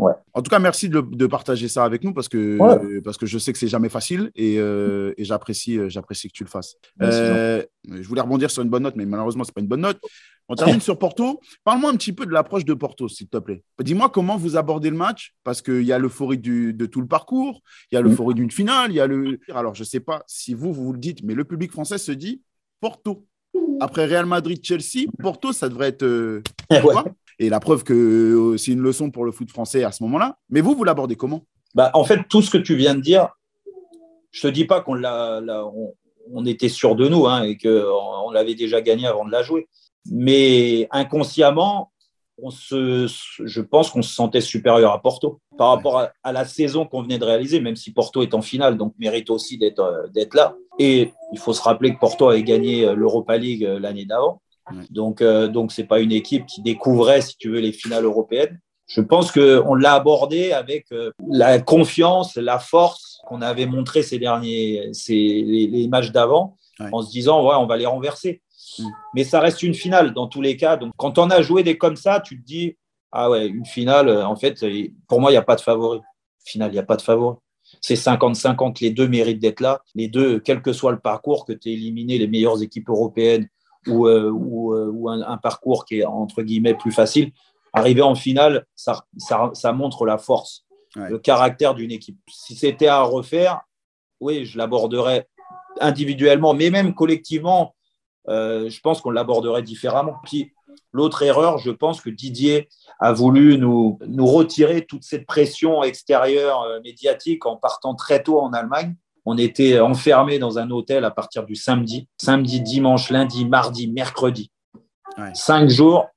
Ouais. En tout cas, merci de, de, partager ça avec nous parce que, parce que je sais que c'est jamais facile et, euh, et j'apprécie, j'apprécie que tu le fasses. je voulais rebondir sur une bonne note, mais malheureusement, c'est pas une bonne note. On termine sur Porto. Parle-moi un petit peu de l'approche de Porto, s'il te plaît. Dis-moi comment vous abordez le match, parce qu'il y a l'euphorie de tout le parcours, il y a l'euphorie d'une finale, il y a le. Alors, je ne sais pas si vous, vous le dites, mais le public français se dit Porto. Après Real Madrid-Chelsea, Porto, ça devrait être. Euh, (laughs) et la preuve que euh, c'est une leçon pour le foot français à ce moment-là. Mais vous, vous l'abordez comment? Bah, En fait, tout ce que tu viens de dire, je ne te dis pas qu'on on, était sûr de nous hein, et qu'on l'avait déjà gagné avant de la jouer. Mais inconsciemment, on se, je pense qu'on se sentait supérieur à Porto par rapport à, la saison qu'on venait de réaliser, même si Porto est en finale, donc mérite aussi d'être euh, d'être là. Et il faut se rappeler que Porto avait gagné euh, l'Europa League l'année d'avant. Donc, donc c'est pas une équipe qui découvrait, si tu veux, les finales européennes. Je pense qu'on l'a abordé avec la confiance, la force qu'on avait montré ces derniers, ces, les, matchs d'avant, en se disant ouais, on va les renverser. Mm. Mais ça reste une finale dans tous les cas. Donc, quand on a joué des comme ça, tu te dis, ah ouais, une finale, euh, en fait, pour moi, il n'y a pas de favori. Finale, il n'y a pas de favori. C'est 50-50, les deux méritent d'être là. Les deux, quel que soit le parcours, que tu aies éliminé les meilleures équipes européennes ou, euh, ou, euh, ou un, parcours qui est entre guillemets plus facile, arriver en finale, ça, ça, ça montre la force, le caractère d'une équipe. Si c'était à refaire, oui, je l'aborderais individuellement, mais même collectivement, euh, je pense qu'on l'aborderait différemment. Puis l'autre erreur, je pense que Didier a voulu nous, nous retirer toute cette pression extérieure euh, médiatique en partant très tôt en Allemagne. On était enfermés dans un hôtel à partir du samedi, samedi, dimanche, lundi, mardi, mercredi. Cinq jours,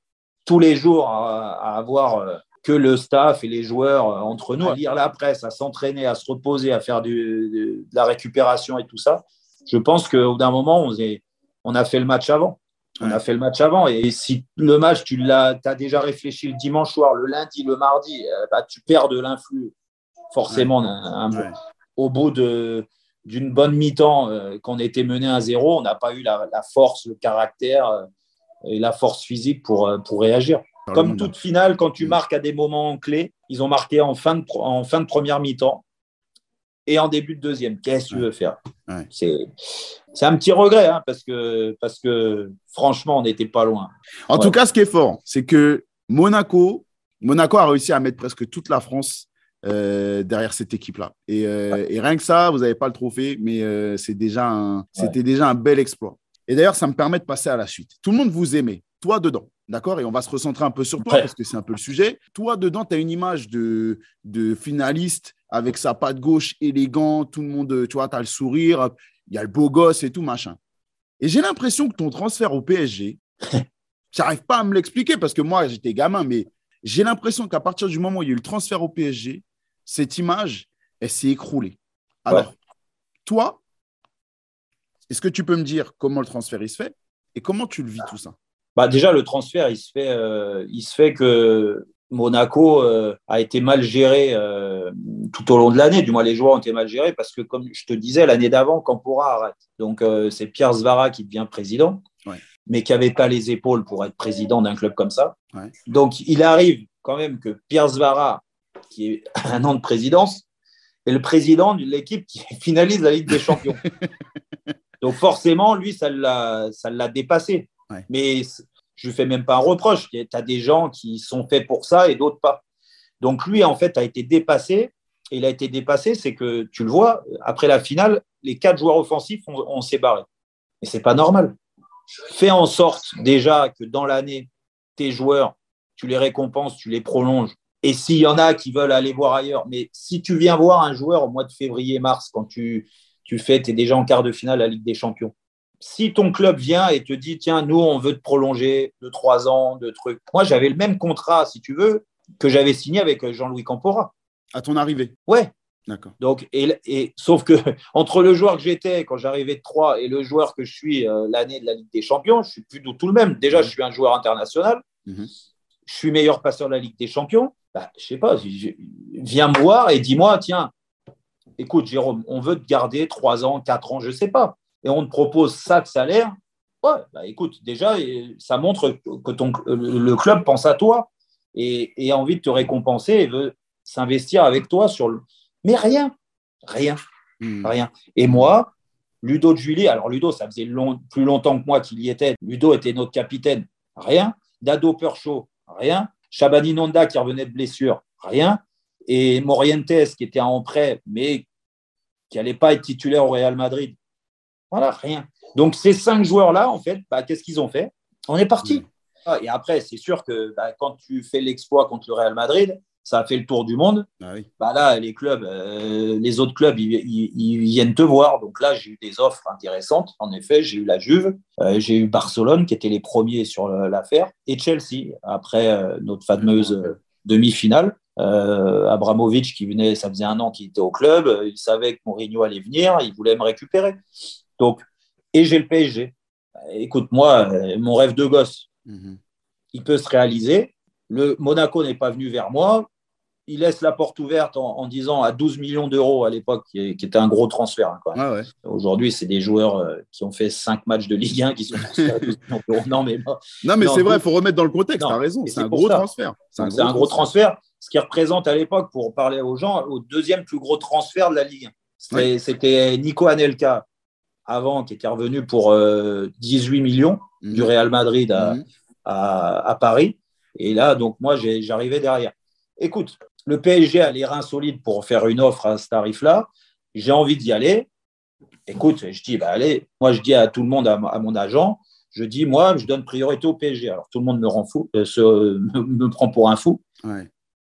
tous les jours à, avoir euh, que le staff et les joueurs entre nous, à lire la presse, à s'entraîner, à se reposer, à faire de, la récupération et tout ça. Je pense qu'au d'un moment, on est, on a fait le match avant. On a fait le match avant. Et si le match, tu l'as, as déjà réfléchi le dimanche soir, le lundi, le mardi, euh, bah, tu perds de l'influx forcément. au bout d'une bonne mi-temps, euh, qu'on était mené à zéro, on n'a pas eu la, force, le caractère euh, et la force physique pour, pour réagir. Comme toute finale, quand tu marques à des moments clés, ils ont marqué en fin de, en fin de première mi-temps. et en début de deuxième. Qu'est-ce que tu veux faire? C'est un petit regret hein, parce, que, parce que franchement, on n'était pas loin. En tout cas, ce qui est fort, c'est que Monaco, Monaco a réussi à mettre presque toute la France euh, derrière cette équipe-là. Euh, et, rien que ça, vous n'avez pas le trophée, mais euh, c'est déjà c'était déjà un bel exploit. Et d'ailleurs, ça me permet de passer à la suite. Tout le monde vous aimait, toi dedans. D'accord? Et on va se recentrer un peu sur toi parce que c'est un peu le sujet. Toi, dedans, tu as une image de, de finaliste avec sa patte gauche élégant, tout le monde, tu vois, tu as le sourire, il y a le beau gosse et tout, machin. Et j'ai l'impression que ton transfert au PSG, (laughs) j'arrive pas à me l'expliquer parce que moi, j'étais gamin, mais j'ai l'impression qu'à partir du moment où il y a eu le transfert au PSG, cette image, elle s'est écroulée. Alors, toi, est-ce que tu peux me dire comment le transfert il se fait et comment tu le vis tout ça? Bah déjà, le transfert, il se fait, euh, il se fait que Monaco euh, a été mal géré euh, tout au long de l'année. Du moins, les joueurs ont été mal gérés parce que, comme je te disais, l'année d'avant, Campora arrête. Donc, c'est Pierre Zvara qui devient président, mais qui n'avait pas les épaules pour être président d'un club comme ça. Donc, il arrive quand même que Pierre Zvara, qui est (laughs) un an de présidence, est le président de l'équipe qui (laughs) finalise la Ligue des Champions. (laughs) Donc, forcément, lui, ça l'a dépassé. Mais je lui fais même pas un reproche. Tu as des gens qui sont faits pour ça et d'autres pas. Donc lui, en fait, a été dépassé. Et il a été dépassé, c'est que tu le vois, après la finale, les quatre joueurs offensifs, on, s'est barré. Et c'est pas normal. Fais en sorte déjà que dans l'année, tes joueurs, tu les récompenses, tu les prolonges. Et s'il y en a qui veulent aller voir ailleurs, mais si tu viens voir un joueur au mois de février-mars, quand tu, tu fais, tu es déjà en quart de finale à la Ligue des Champions, si ton club vient et te dit, tiens, nous, on veut te prolonger de trois ans, de trucs. Moi, j'avais le même contrat, si tu veux, que j'avais signé avec Jean-Louis Campora. À ton arrivée Ouais. D'accord. Donc, et, sauf que (laughs) entre le joueur que j'étais quand j'arrivais de Troyes et le joueur que je suis euh, l'année de la Ligue des Champions, je suis plus du tout le même. Déjà, je suis un joueur international. Mhm. Je suis meilleur passeur de la Ligue des Champions. Bah, je sais pas, viens me voir et dis-moi, tiens, écoute, Jérôme, on veut te garder trois ans, quatre ans, je sais pas et on te propose ça de salaire, ouais, bah écoute, déjà, ça montre que ton, le club pense à toi et, a envie de te récompenser et veut s'investir avec toi sur le. Mais rien, rien, hmm. rien. Et moi, Ludo de Julie, alors Ludo, ça faisait plus longtemps que moi qu'il y était. Ludo était notre capitaine, rien. Dado Percho, rien. Chabani Nonda qui revenait de blessure, rien. Et Morientes qui était en prêt, mais qui n'allait pas être titulaire au Real Madrid, voilà, rien. Donc, ces cinq joueurs-là, en fait, bah, qu'est-ce qu'ils ont fait? On est parti. Et après, c'est sûr que bah, quand tu fais l'exploit contre le Real Madrid, ça a fait le tour du monde. Ah bah là, les clubs, euh, les autres clubs, ils, viennent te voir. Donc là, j'ai eu des offres intéressantes. En effet, j'ai eu la Juve, euh, j'ai eu Barcelone qui étaient les premiers sur l'affaire, et Chelsea après euh, notre fameuse demi-finale. Abramovic qui venait, ça faisait un an qu'il était au club, il savait que Mourinho allait venir, il voulait me récupérer. Donc, et j'ai le PSG. Écoute, moi, euh, mon rêve de gosse, mhm. il peut se réaliser. Le Monaco n'est pas venu vers moi. Il laisse la porte ouverte en, disant à 12 millions d'euros à l'époque, qui, était un gros transfert. Hein, Aujourd'hui, c'est des joueurs euh, qui ont fait 5 matchs de Ligue 1 qui sont transférés à 12 millions d'euros. Non, mais, non, mais c'est vrai, il faut remettre dans le contexte. Tu as raison, c'est un, gros transfert. C'est un, gros transfert, ce qui représente à l'époque, pour parler aux gens, au deuxième plus gros transfert de la Ligue 1. C'était Nico Anelka, avant, qui était revenu pour 18 euh, millions du mhm. Real Madrid mhm. à, Paris. Et là, donc, moi, j'arrivais derrière. Écoute, le PSG a les reins solides pour faire une offre à ce tarif-là. J'ai envie d'y aller. Écoute, je dis, bah, allez, moi, je dis à tout le monde, à, mon agent, je dis, moi, je donne priorité au PSG. Alors, tout le monde me, rend fou, euh, (laughs) me, prend pour un fou.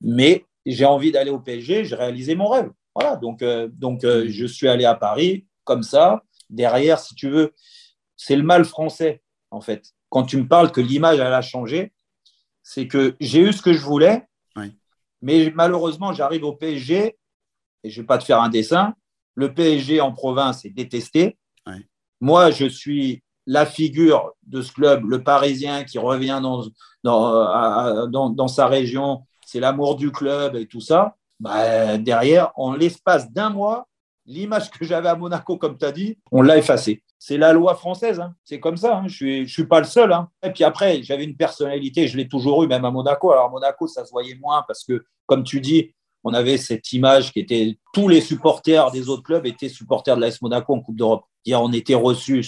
Mais j'ai envie d'aller au PSG, j'ai réalisé mon rêve. Voilà, donc, euh, donc mhm. je suis allé à Paris comme ça derrière, si tu veux, c'est le mal français, en fait. Quand tu me parles que l'image, elle a changé, c'est que j'ai eu ce que je voulais, mais malheureusement, j'arrive au PSG, et je ne vais pas te faire un dessin, le PSG en province est détesté. Moi, je suis la figure de ce club, le Parisien qui revient dans, dans, dans, sa région, c'est l'amour du club et tout ça. Bah, derrière, en l'espace d'un mois, l'image que j'avais à Monaco, comme tu as dit, on l'a effacée. C'est la loi française, hein. c'est comme ça. Hein. Je ne suis, pas le seul. Hein. Et puis après, j'avais une personnalité, je l'ai toujours eu, même à Monaco. Alors Monaco, ça se voyait moins parce que, comme tu dis, on avait cette image qui était tous les supporters des autres clubs étaient supporters de l'AS Monaco en Coupe d'Europe. On était reçus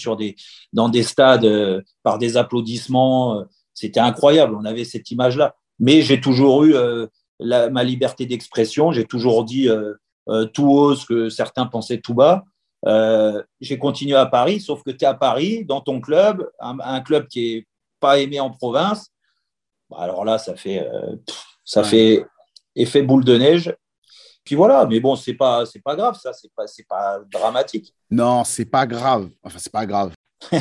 dans des stades euh, par des applaudissements. C'était incroyable. On avait cette image-là. Mais j'ai toujours eu euh, ma liberté d'expression. J'ai toujours dit tout haut ce que certains pensaient tout bas. j'ai continué à Paris, sauf que tu es à Paris, dans ton club, un, club qui est pas aimé en province. Bah, alors là, ça fait, ça fait effet boule de neige. Puis voilà, mais bon, c'est pas, c'est pas grave, ça, c'est pas, c'est pas dramatique. Non, c'est pas grave. Enfin, c'est pas grave. (laughs)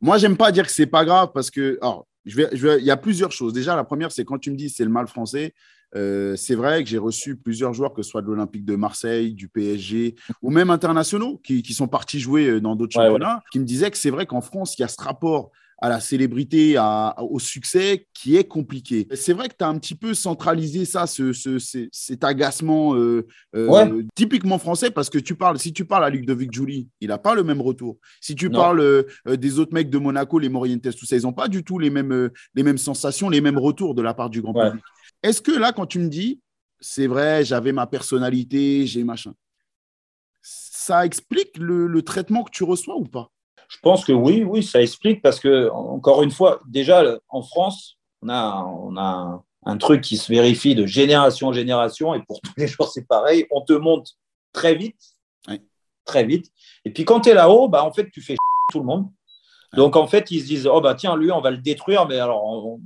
Moi, j'aime pas dire que c'est pas grave parce que, alors, je vais, je vais, il y a plusieurs choses. Déjà, la première, c'est quand tu me dis c'est le mal français. Euh, c'est vrai que j'ai reçu plusieurs joueurs, que ce soit de l'Olympique de Marseille, du PSG, ou même internationaux, qui, qui sont partis jouer euh, dans d'autres championnats, qui me disaient que c'est vrai qu'en France, il y a ce rapport à la célébrité, au succès, qui est compliqué. C'est vrai que tu as un petit peu centralisé ça, ce, cet agacement euh, euh, typiquement français, parce que tu parles, si tu parles à Ludovic Julie, il n'a pas le même retour. Si tu parles euh, des autres mecs de Monaco, les Morientes, tout ça, ils n'ont pas du tout les mêmes, les mêmes sensations, les mêmes retours de la part du grand public. Est-ce que là, quand tu me dis, c'est vrai, j'avais ma personnalité, j'ai machin, ça explique le traitement que tu reçois ou pas? Je pense que oui, oui, ça explique parce que, encore une fois, déjà en France, on a, on a un, truc qui se vérifie de génération en génération et pour (laughs) tous les jours, c'est pareil. On te monte très vite, très vite. Et puis quand tu es là-haut, bah, en fait, tu fais (laughs) tout le monde. Donc en fait, ils se disent, oh bah tiens, lui, on va le détruire, mais alors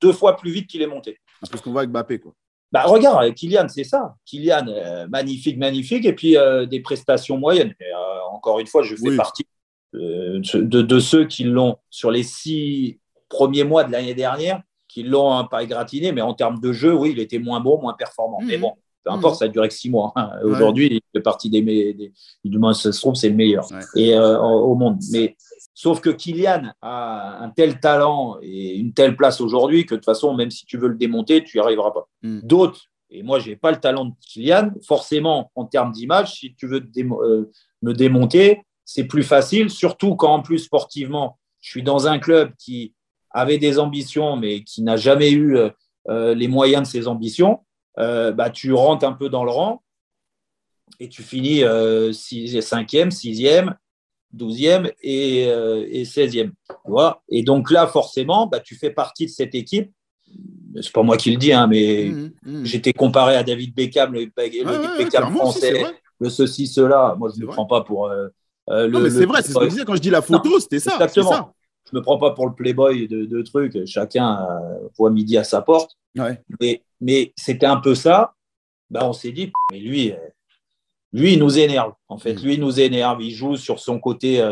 deux fois plus vite qu'il est monté. Parce qu'on voit avec Bappé, quoi. Bah, regarde, Kylian, c'est ça. Kylian, euh, magnifique, magnifique, et puis euh, des prestations moyennes. Euh, encore une fois, je fais partie euh, de, ceux qui l'ont sur les six premiers mois de l'année dernière, qui l'ont un pas égratigné, mais en termes de jeu, oui, il était moins bon, moins performant. Mais mhm. bon, peu importe, mhm. ça a duré que six mois. Hein. Aujourd'hui, il fait partie des, meilleurs. du moins, ça se trouve, c'est le meilleur et, euh, au monde. Mais sauf que Kylian a un tel talent et une telle place aujourd'hui que de toute façon, même si tu veux le démonter, tu n'y arriveras pas. Mhm. D'autres, et moi, je n'ai pas le talent de Kylian, forcément, en termes d'image, si tu veux euh, me démonter, c'est plus facile, surtout quand en plus sportivement, je suis dans un club qui avait des ambitions, mais qui n'a jamais eu euh, euh, les moyens de ses ambitions. Euh, bah, tu rentres un peu dans le rang et tu finis 5e, 6e, 12e et, 16e. et donc là, forcément, bah, tu fais partie de cette équipe. C'est pas moi qui le dis, hein, mais mmh, mmh. j'étais comparé à David Beckham, le, Beckham français, le ceci, cela. Moi, je ne me prends pas pour euh, non, mais c'est vrai, c'est ce que je disais quand je dis la photo, c'était ça. Exactement. Je ne me prends pas pour le playboy de, trucs. Chacun euh, voit midi à sa porte. Mais, mais c'était un peu ça. Bah, on s'est dit, mais lui, euh, lui, il nous énerve. En fait, mm. lui, il nous énerve. Il joue sur son côté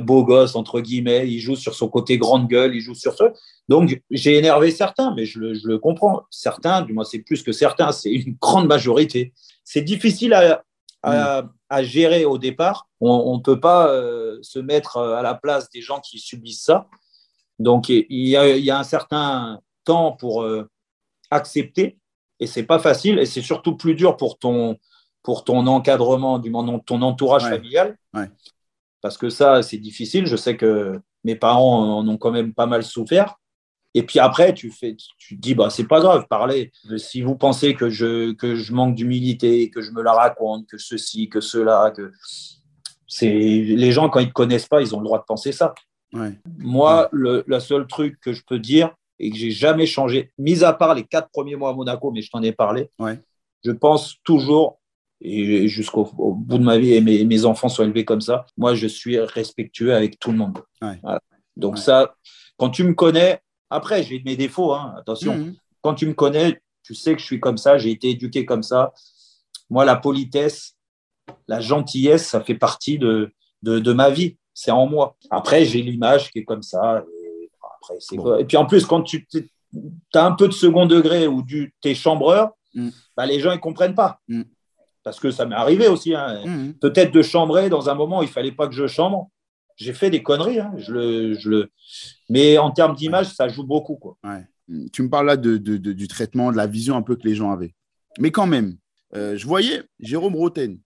beau gosse, entre guillemets. Il joue sur son côté grande gueule. Il joue sur ça. Donc, j'ai énervé certains, mais je le, je le comprends. Certains, du moins, c'est plus que certains, c'est une (laughs) grande majorité. C'est difficile à, Mm. à, gérer au départ. On ne peut pas euh, se mettre à la place des gens qui subissent ça. Donc, il y a, un certain temps pour euh, accepter, et c'est pas facile, et c'est surtout plus dur pour ton, pour ton encadrement, du ton entourage familial. Parce que ça, c'est difficile. Je sais que mes parents en ont quand même pas mal souffert. Et puis après, tu, fais, tu te dis, bah, c'est pas grave, parlez. Si vous pensez que je, que je manque d'humilité, que je me la raconte, que ceci, que cela, que c'est les gens, quand ils ne connaissent pas, ils ont le droit de penser ça. Moi, Le, seul truc que je peux dire et que j'ai jamais changé, mis à part les quatre premiers mois à Monaco, mais je t'en ai parlé, je pense toujours, et jusqu'au bout de ma vie, et mes, mes, enfants sont élevés comme ça, moi, je suis respectueux avec tout le monde. Donc ça, quand tu me connais, après, j'ai mes défauts, hein, attention. Mhm. Quand tu me connais, tu sais que je suis comme ça, j'ai été éduqué comme ça. Moi, la politesse, la gentillesse, ça fait partie de, de, ma vie. C'est en moi. Après, j'ai l'image qui est comme ça. Et, après, et puis en plus, quand tu as un peu de second degré ou tu es chambreur, mm. bah, les gens ne comprennent pas. Mm. Parce que ça m'est arrivé aussi. Hein. Mm. Peut-être de chambrer dans un moment, il ne fallait pas que je chambre j'ai fait des conneries. Hein. Je le, je le... Mais en termes d'image, ça joue beaucoup. Quoi. Tu me parles là de, du traitement, de la vision un peu que les gens avaient. Mais quand même, euh, je voyais Jérôme Roten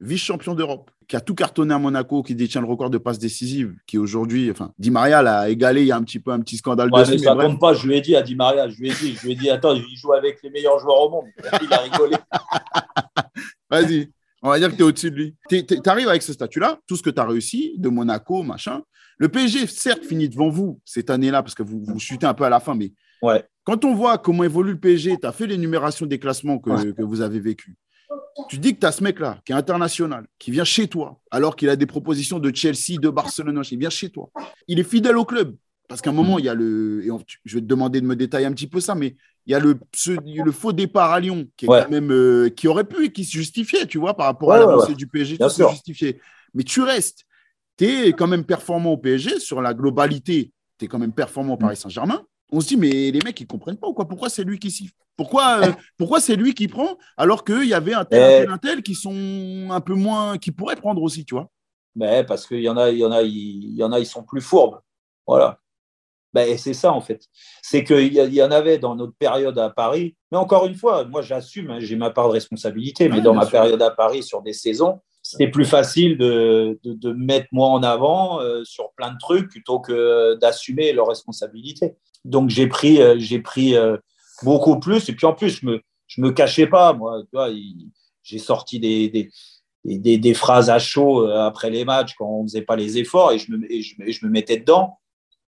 vice-champion d'Europe, qui a tout cartonné à Monaco, qui détient le record de passes décisives, qui aujourd'hui, enfin, Di Maria l'a égalé, il y a un petit peu un petit scandale ouais, dessus. Mais ça ne compte pas, je lui ai dit à Di Maria, je lui ai dit, je lui ai dit, attends, il joue avec les meilleurs joueurs au monde. Il a rigolé. (laughs) Vas-y, on va dire que tu es au-dessus de lui. Tu arrives avec ce statut-là, tout ce que tu as réussi, de Monaco, machin. Le PSG, certes, finit devant vous cette année-là, parce que vous, vous chutez un peu à la fin, mais ouais. quand on voit comment évolue le PSG, tu as fait l'énumération des classements que, ouais. que vous avez vécu. Tu dis que tu as ce mec-là, qui est international, qui vient chez toi, alors qu'il a des propositions de Chelsea, de Barcelone, il vient chez toi. Il est fidèle au club. Parce qu'à un moment, il y a le. Et on, je vais te demander de me détailler un petit peu ça, mais il y a le, le faux départ à Lyon, qui, est Ouais. quand même, euh, qui aurait pu et qui se justifiait, tu vois, par rapport Ouais, à l'avancée ouais. du PSG, Bien tout se justifiait. Mais tu restes. Tu es quand même performant au PSG sur la globalité. Tu es quand même performant au Mm. Paris Saint-Germain. On se dit, mais les mecs, ils comprennent pas ou quoi? Pourquoi c'est lui qui siffle Pourquoi, euh, (laughs) pourquoi c'est lui qui prend alors qu'il y avait un tel, un Eh. tel, un tel qui sont un peu moins, qui pourraient prendre aussi, tu vois? Mais parce qu'il y en a, il y en a, il y en a, ils sont plus fourbes. Voilà. Ben, c'est ça en fait. C'est qu'il y, y en avait dans notre période à Paris. Mais encore une fois, moi j'assume, hein, j'ai ma part de responsabilité, mais dans ma sûr. période à Paris sur des saisons, c'était plus facile de, de, de me mettre moi en avant euh, sur plein de trucs plutôt que d'assumer leurs responsabilités. Donc j'ai pris, euh, j'ai pris euh, beaucoup plus. Et puis en plus, je me, je me cachais pas. Moi, j'ai sorti des, des, des, des- des phrases à chaud après les matchs quand on faisait pas les efforts et je me, et je, et je me mettais dedans.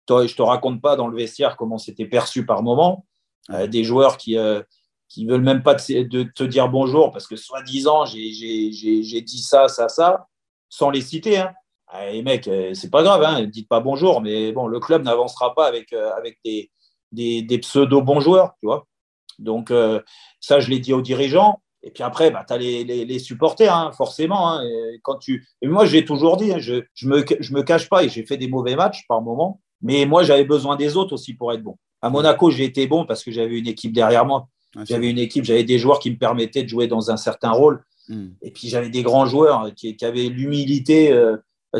Je te raconte pas dans le vestiaire comment c'était perçu par moment. Euh, des joueurs qui euh, qui veulent même pas te, de te dire bonjour parce que soi-disant j'ai- dit ça, ça, ça, sans les citer. Hein. Ah, les mecs, euh, c'est pas grave, hein, dites pas bonjour, mais bon, le club n'avancera pas avec, euh, avec des, des, des pseudo-bons joueurs, tu vois. Donc, ça, je l'ai dit aux dirigeants. Et puis après, bah, tu as les, les, supporters, hein, forcément. hein. Et quand tu... et moi, j'ai toujours dit, hein, je je me, je me cache pas et j'ai fait des mauvais matchs par moment. Mais moi, j'avais besoin des autres aussi pour être bon. À Monaco, j'ai été bon parce que j'avais une équipe derrière moi. J'avais une équipe, j'avais des joueurs qui me permettaient de jouer dans un certain rôle. Hmm. Et puis j'avais des grands joueurs qui, qui avaient l'humilité, euh,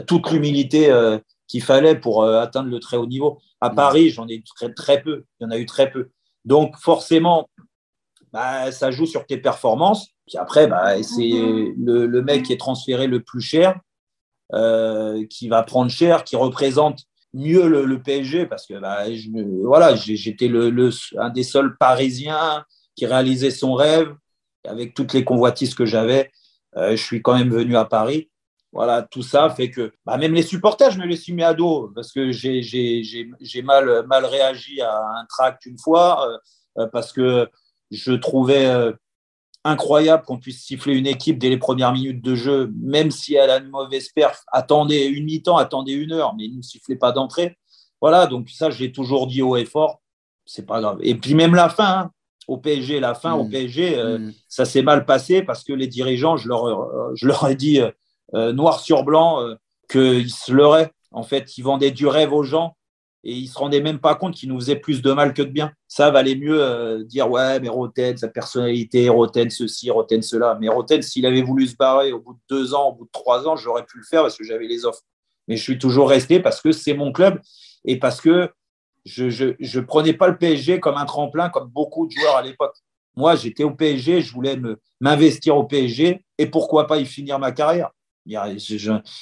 toute l'humilité euh, qu'il fallait pour euh, atteindre le très haut niveau. À Mm. Paris, j'en ai eu très, très peu. Il y en a eu très peu. Donc forcément, bah, ça joue sur tes performances. Puis après, bah, c'est le, le mec qui est transféré le plus cher, qui va prendre cher, qui représente mieux le, PSG parce que bah, voilà, j'étais le, le- un des seuls Parisiens qui réalisait son rêve avec toutes les convoitises que j'avais. euh, je suis quand même venu à Paris. Voilà, tout ça fait que bah, même les supporters, je me les suis mis à dos parce que j'ai mal, mal réagi à un tract une fois euh, euh, parce que je trouvais euh, incroyable qu'on puisse siffler une équipe dès les premières minutes de jeu, même si elle a une mauvaise perf. Attendez une mi-temps, attendez une heure, mais ne sifflez pas d'entrée. Voilà, donc ça, j'ai toujours dit haut et fort, c'est pas grave. Et puis même la fin, hein, au PSG, la fin au Mm. PSG, euh, Hmm. ça s'est mal passé parce que les dirigeants, je leur, euh, je leur ai dit euh, noir sur blanc qu'ils se leurraient. En fait, ils vendaient du rêve aux gens et ils se rendaient même pas compte qu'ils nous faisaient plus de mal que de bien. Ça valait mieux euh, dire ouais, mais Roten, sa personnalité, Roten ceci, Roten cela. Mais Roten, s'il avait voulu se barrer au bout de deux ans, au bout de trois ans, j'aurais pu le faire parce que j'avais les offres. Mais je suis toujours resté parce que c'est mon club et parce que je je, je prenais pas le PSG comme un tremplin comme beaucoup de joueurs à l'époque. Moi, j'étais au PSG, je voulais m'investir au PSG et pourquoi pas y finir ma carrière.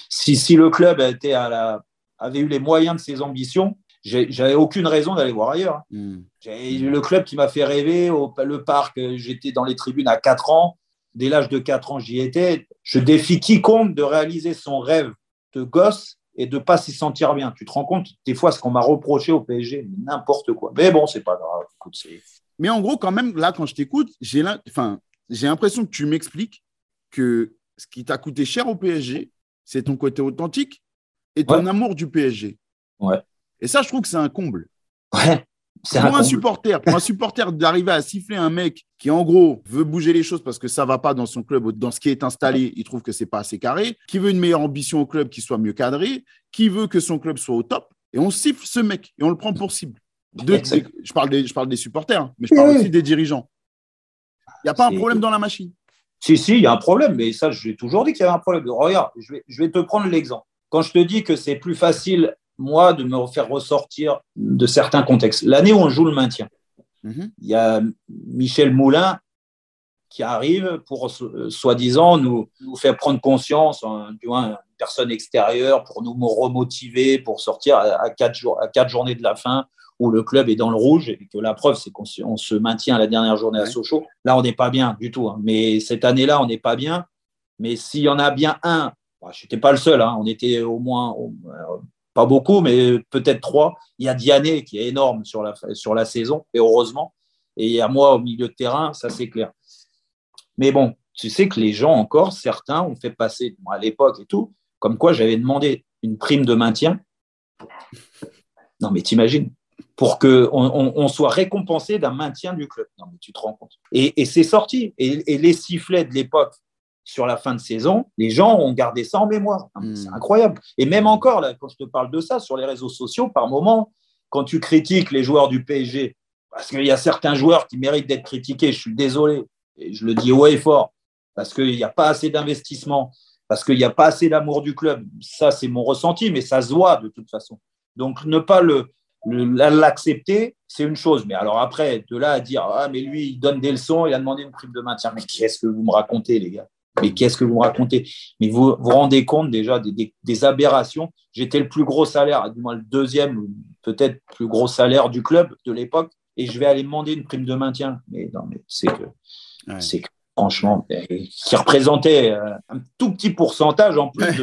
Si, si le club était à la, avait eu les moyens de ses ambitions, j'avais aucune raison d'aller voir ailleurs. Hmm. J'ai le club qui m'a fait rêver, au, le parc, euh, j'étais dans les tribunes à 4 ans. Dès l'âge de 4 ans, j'y étais. Je défie quiconque de réaliser son rêve de gosse et de pas s'y sentir bien. Tu te rends compte, des fois, ce qu'on m'a reproché au PSG, n'importe quoi. Mais bon, c'est pas grave. Écoute, Mais en gros, quand même, là, quand je t'écoute, j'ai l'impression que tu m'expliques que ce qui t'a coûté cher au PSG, c'est ton côté authentique et ton Ouais. amour du PSG. Ouais. Et ça, je trouve que c'est un comble. Ouais, Pour un supporter, pour un supporter d'arriver à siffler un mec qui, en gros, veut bouger les choses parce que ça va pas dans son club, ou dans ce qui est installé, il trouve que c'est pas assez carré, qui veut une meilleure ambition au club qui soit mieux cadré, qui veut que son club soit au top, et on siffle ce mec et on le prend pour cible. De- je, parle des, je parle des supporters, hein, mais je parle Oui, aussi des dirigeants. Il n'y a pas un problème dans la machine. Si, si, il y a un problème, mais ça, j'ai toujours dit qu'il y avait un problème. Regarde, je vais, je vais te prendre l'exemple. Quand je te dis que c'est plus facile, moi, de me faire ressortir de certains contextes. L'année où on joue le maintien, Mhm. il y a Michel Moulin qui arrive pour soi-disant nous, nous faire prendre conscience, hein, du moins une personne extérieure, pour nous remotiver, pour sortir à, quatre, jours, à quatre journées de la fin où le club est dans le rouge et que la preuve, c'est qu'on se maintient à la dernière journée à Sochaux. Là, on n'est pas bien du tout. Hein. Mais cette année-là, on n'est pas bien. Mais s'il y en a bien un, bah, je n'étais pas le seul, hein. on était au moins, euh, pas beaucoup, mais peut-être trois. Il y a Diané qui est énorme sur la, saison, et heureusement. Et il y a moi au milieu de terrain, ça c'est clair. Mais bon, tu sais que les gens encore, certains ont fait passer, à l'époque et tout, comme quoi j'avais demandé une prime de maintien. Non, mais t'imagines pour qu'on on, soit récompensé d'un maintien du club. Non, mais tu te rends compte. Et, c'est sorti. Et, les sifflets de l'époque sur la fin de saison, les gens ont gardé ça en mémoire. Hmm. C'est incroyable. Et même encore, là, quand je te parle de ça, sur les réseaux sociaux, par moment, quand tu critiques les joueurs du PSG, parce qu'il y a certains joueurs qui méritent d'être critiqués, je suis désolé, et je le dis haut et fort, parce qu'il n'y a pas assez d'investissement, parce qu'il n'y a pas assez d'amour du club. Ça, c'est mon ressenti, mais ça se voit de toute façon. Donc, ne pas le, L'accepter, c'est une chose. Mais alors après, de là à dire Ah, mais lui, il donne des leçons, il a demandé une prime de maintien. Mais qu'est-ce que vous me racontez, les gars? Mais qu'est-ce que vous me racontez? Mais vous vous rendez compte déjà des, aberrations J'étais le plus gros salaire, du moins le deuxième, peut-être plus gros salaire du club de l'époque, et je vais aller demander une prime de maintien. Mais non, mais c'est que. C'est que franchement, qui représentait euh, un tout petit pourcentage en plus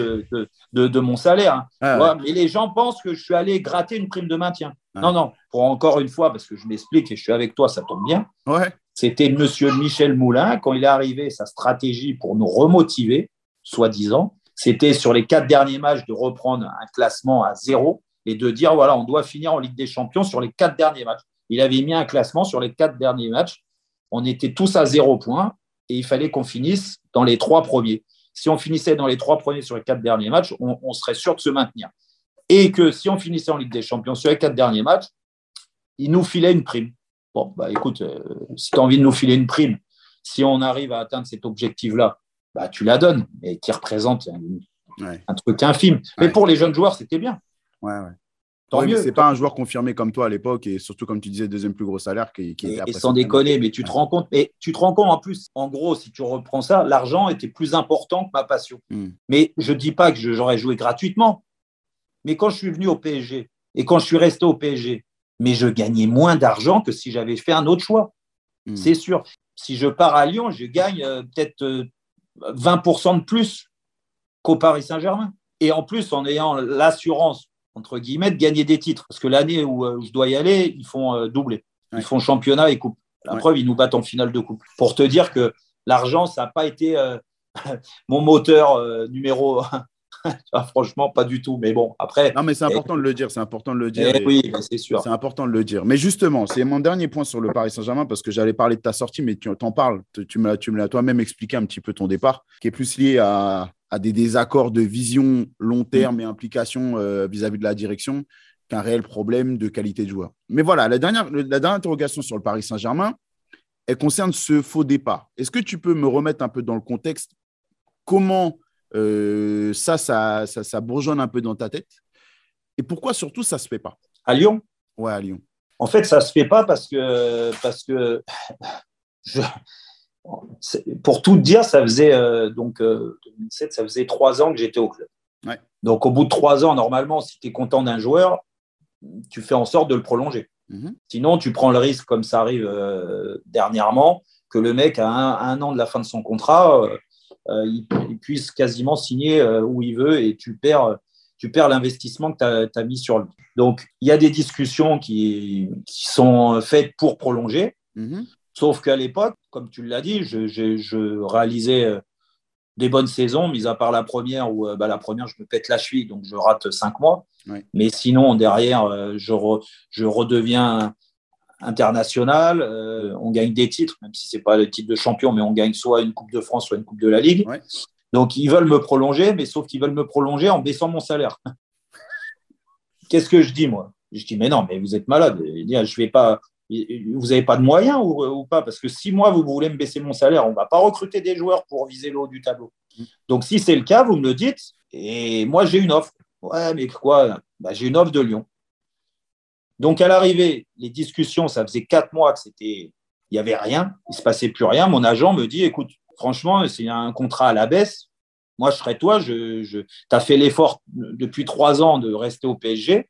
de, (laughs) mon salaire. Hein. Mais les gens pensent que je suis allé gratter une prime de maintien. Non, non, pour encore une fois, parce que je m'explique et je suis avec toi, ça tombe bien. C'était monsieur Michel Moulin, quand il est arrivé, sa stratégie pour nous remotiver, soi-disant, c'était sur les quatre derniers matchs de reprendre un classement à zéro et de dire voilà, on doit finir en Ligue des Champions sur les quatre derniers matchs. Il avait mis un classement sur les quatre derniers matchs. On était tous à zéro point et il fallait qu'on finisse dans les trois premiers. Si on finissait dans les trois premiers sur les quatre derniers matchs, on, serait sûr de se maintenir. Et que si on finissait en Ligue des Champions sur les quatre derniers matchs, il nous filait une prime. Bon, bah écoute, euh, si tu as envie de nous filer une prime, si on arrive à atteindre cet objectif-là, bah, tu la donnes, et qui représente un, truc infime. Mais pour les jeunes joueurs, c'était bien. Ouais, ouais. Tant mieux. C'est pas un joueur confirmé comme toi à l'époque et surtout comme tu disais deuxième plus gros salaire qui, qui et, et sans déconner, mais tu te rends compte. Et tu te rends compte en plus. En gros, si tu reprends ça, l'argent était plus important que ma passion. Hmm. Mais je dis pas que j'aurais joué gratuitement. Mais quand je suis venu au PSG et quand je suis resté au PSG, mais je gagnais moins d'argent que si j'avais fait un autre choix. Hmm. C'est sûr. Si je pars à Lyon, je gagne euh, peut-être 20% euh, de plus qu'au Paris Saint-Germain. Et en plus, en ayant l'assurance entre guillemets, de gagner des titres. Parce que l'année où, euh, je dois y aller, ils font doubler. Ils font championnat et coupe. La preuve, ils nous battent en finale de coupe. Pour te dire que l'argent, ça n'a pas été (laughs) mon moteur numéro ah, (laughs) franchement, pas du tout. Mais bon, après. Non, mais c'est important de le dire. C'est important de le dire. Eh oui, c'est sûr. C'est important de le dire. Mais justement, c'est mon dernier point sur le Paris Saint-Germain parce que j'allais parler de ta sortie, mais tu t'en parles. Tu me l'as toi-même expliqué un petit peu ton départ, qui est plus lié à, à des désaccords de vision long terme et implication euh, vis-à-vis de la direction qu'un réel problème de qualité de joueur. Mais voilà, la dernière, la dernière interrogation sur le Paris Saint-Germain, elle concerne ce faux départ. Est-ce que tu peux me remettre un peu dans le contexte? Comment euh, ça, ça, ça, bourgeonne un peu dans ta tête et pourquoi surtout ça ne se fait pas? À Lyon? Ouais, à Lyon. En fait, ça ne se fait pas parce que, parce que (laughs) je, pour tout dire, ça faisait euh, donc 2007, euh, ça faisait trois ans que j'étais au club. Donc au bout de trois ans, normalement, si tu es content d'un joueur, tu fais en sorte de le prolonger. Mhm. Sinon, tu prends le risque, comme ça arrive euh, dernièrement, que le mec, à un, an de la fin de son contrat, il, puisse quasiment signer où il veut et tu perds, tu perds l'investissement que tu as, mis sur lui. Donc, il y a des discussions qui, sont faites pour prolonger. Mhm. Sauf qu'à l'époque, comme tu l'as dit, je, réalisais euh, des bonnes saisons, mis à part la première où euh, bah, la première, je me pète la cheville, donc je rate cinq mois. Mais sinon, derrière, euh, je, je redeviens international, on gagne des titres, même si ce n'est pas le titre de champion, mais on gagne soit une Coupe de France, soit une Coupe de la Ligue. Donc, ils veulent me prolonger, mais sauf qu'ils veulent me prolonger en baissant mon salaire. (laughs) Qu'est-ce que je dis, moi? Je dis, mais non, mais vous êtes malade. Je ne vais pas, vous n'avez pas de moyens ou, pas? Parce que si moi, vous voulez me baisser mon salaire, on ne va pas recruter des joueurs pour viser le haut du tableau. Donc, si c'est le cas, vous me le dites. Et moi, j'ai une offre. Ouais, mais quoi? Bah, J'ai une offre de Lyon. Donc, à l'arrivée, les discussions, ça faisait quatre mois que c'était Il n'y avait rien, il ne se passait plus rien. Mon agent me dit, écoute, franchement, a un contrat à la baisse, moi, je serais toi. Je. Tu as fait l'effort depuis trois ans de rester au PSG,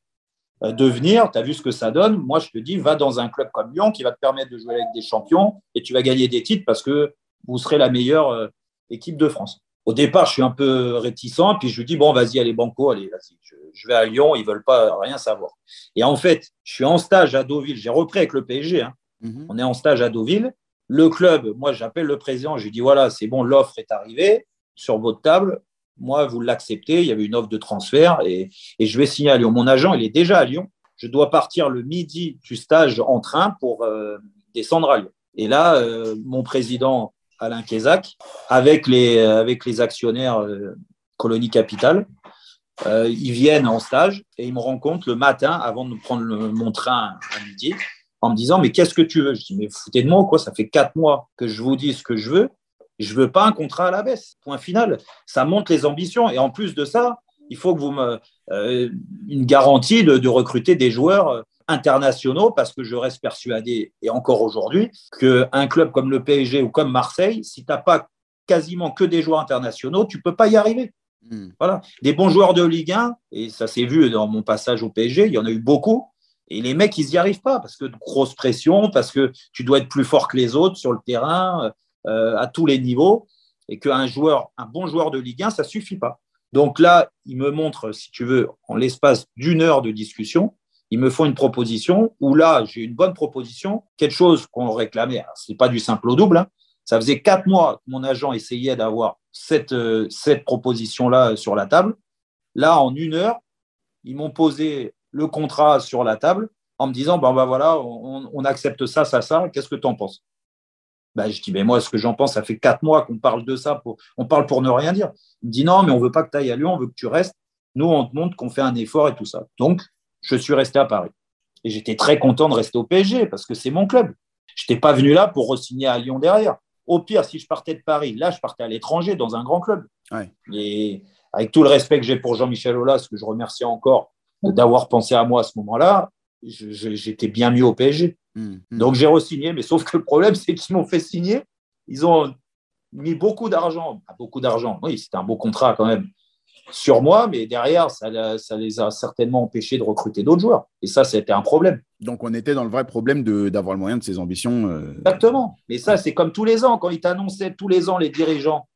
euh, de venir, tu as vu ce que ça donne. Moi, je te dis, va dans un club comme Lyon qui va te permettre de jouer avec des champions et tu vas gagner des titres parce que vous serez la meilleure euh, équipe de France. Au départ, je suis un peu réticent, puis je lui dis, bon, vas-y, allez, Banco, allez, vas-y, vais à Lyon, ils ne veulent pas rien savoir. Et en fait, je suis en stage à Deauville, j'ai repris avec le PSG, hein. mhm. on est en stage à Deauville. Le club, moi, j'appelle le président, je lui dis, voilà, c'est bon, l'offre est arrivée sur votre table, moi, vous l'acceptez, il y avait une offre de transfert et, je vais signer à Lyon. Mon agent, il est déjà à Lyon. Je dois partir le midi du stage en train pour euh, descendre à Lyon. Et là, euh, mon président Alain Kézac, avec les, avec les actionnaires euh, Colonie Capital, ils viennent en stage et ils me rencontrent le matin avant de prendre mon train à midi en me disant Mais qu'est-ce que tu veux? Je dis Mais foutez de moi, quoi? Ça fait quatre mois que je vous dis ce que je veux je veux pas un contrat à la baisse. Point final. Ça monte les ambitions. Et en plus de ça, il faut que vous me euh, une garantie de, recruter des joueurs euh, internationaux parce que je reste persuadé et encore aujourd'hui qu'un club comme le PSG ou comme Marseille, si tu n'as pas quasiment que des joueurs internationaux, tu peux pas y arriver. Hmm. Voilà, des bons joueurs de Ligue 1 et ça s'est vu dans mon passage au PSG, il y en a eu beaucoup. Et les mecs, ils n'y arrivent pas parce que grosse pression, parce que tu dois être plus fort que les autres sur le terrain. Euh, à tous les niveaux et qu'un joueur, un bon joueur de Ligue 1, ça suffit pas. Donc là, il me montre, si tu veux, en l'espace d'une heure de discussion, ils me font une proposition où là, j'ai une bonne proposition, quelque chose qu'on réclamait. Ce n'est pas du simple au double. Hein. Ça faisait quatre mois que mon agent essayait d'avoir cette, euh, cette proposition-là sur la table. Là, en une heure, ils m'ont posé le contrat sur la table en me disant, ben, ben voilà, on, accepte ça, ça, ça, qu'est-ce que tu en penses? Bah, je dis, mais moi, ce que j'en pense, ça fait quatre mois qu'on parle de ça, on parle pour ne rien dire. Il me dit, non, mais on veut pas que tu ailles à Lyon, on veut que tu restes. Nous, on te montre qu'on fait un effort et tout ça. Donc, je suis resté à Paris. Et j'étais très content de rester au PSG parce que c'est mon club. Je n'étais pas venu là pour re-signer à Lyon derrière. Au pire, si je partais de Paris, là, je partais à l'étranger dans un grand club. Et avec tout le respect que j'ai pour Jean-Michel Aulas, que je remercie encore d'avoir pensé à moi à ce moment-là, j'étais bien mieux au PSG. Hmm. Hmm. Donc j'ai re-signé, mais sauf que le problème, c'est qu'ils m'ont fait signer. Ils ont mis beaucoup d'argent, beaucoup d'argent, oui, c'était un beau contrat quand même, sur moi, mais derrière, ça, ça les a certainement empêchés de recruter d'autres joueurs. Et ça, c'était un problème. Donc on était dans le vrai problème d'avoir le moyen de ses ambitions. Euh, Exactement. Mais ça, c'est comme tous les ans, quand ils t'annonçaient tous les ans les dirigeants.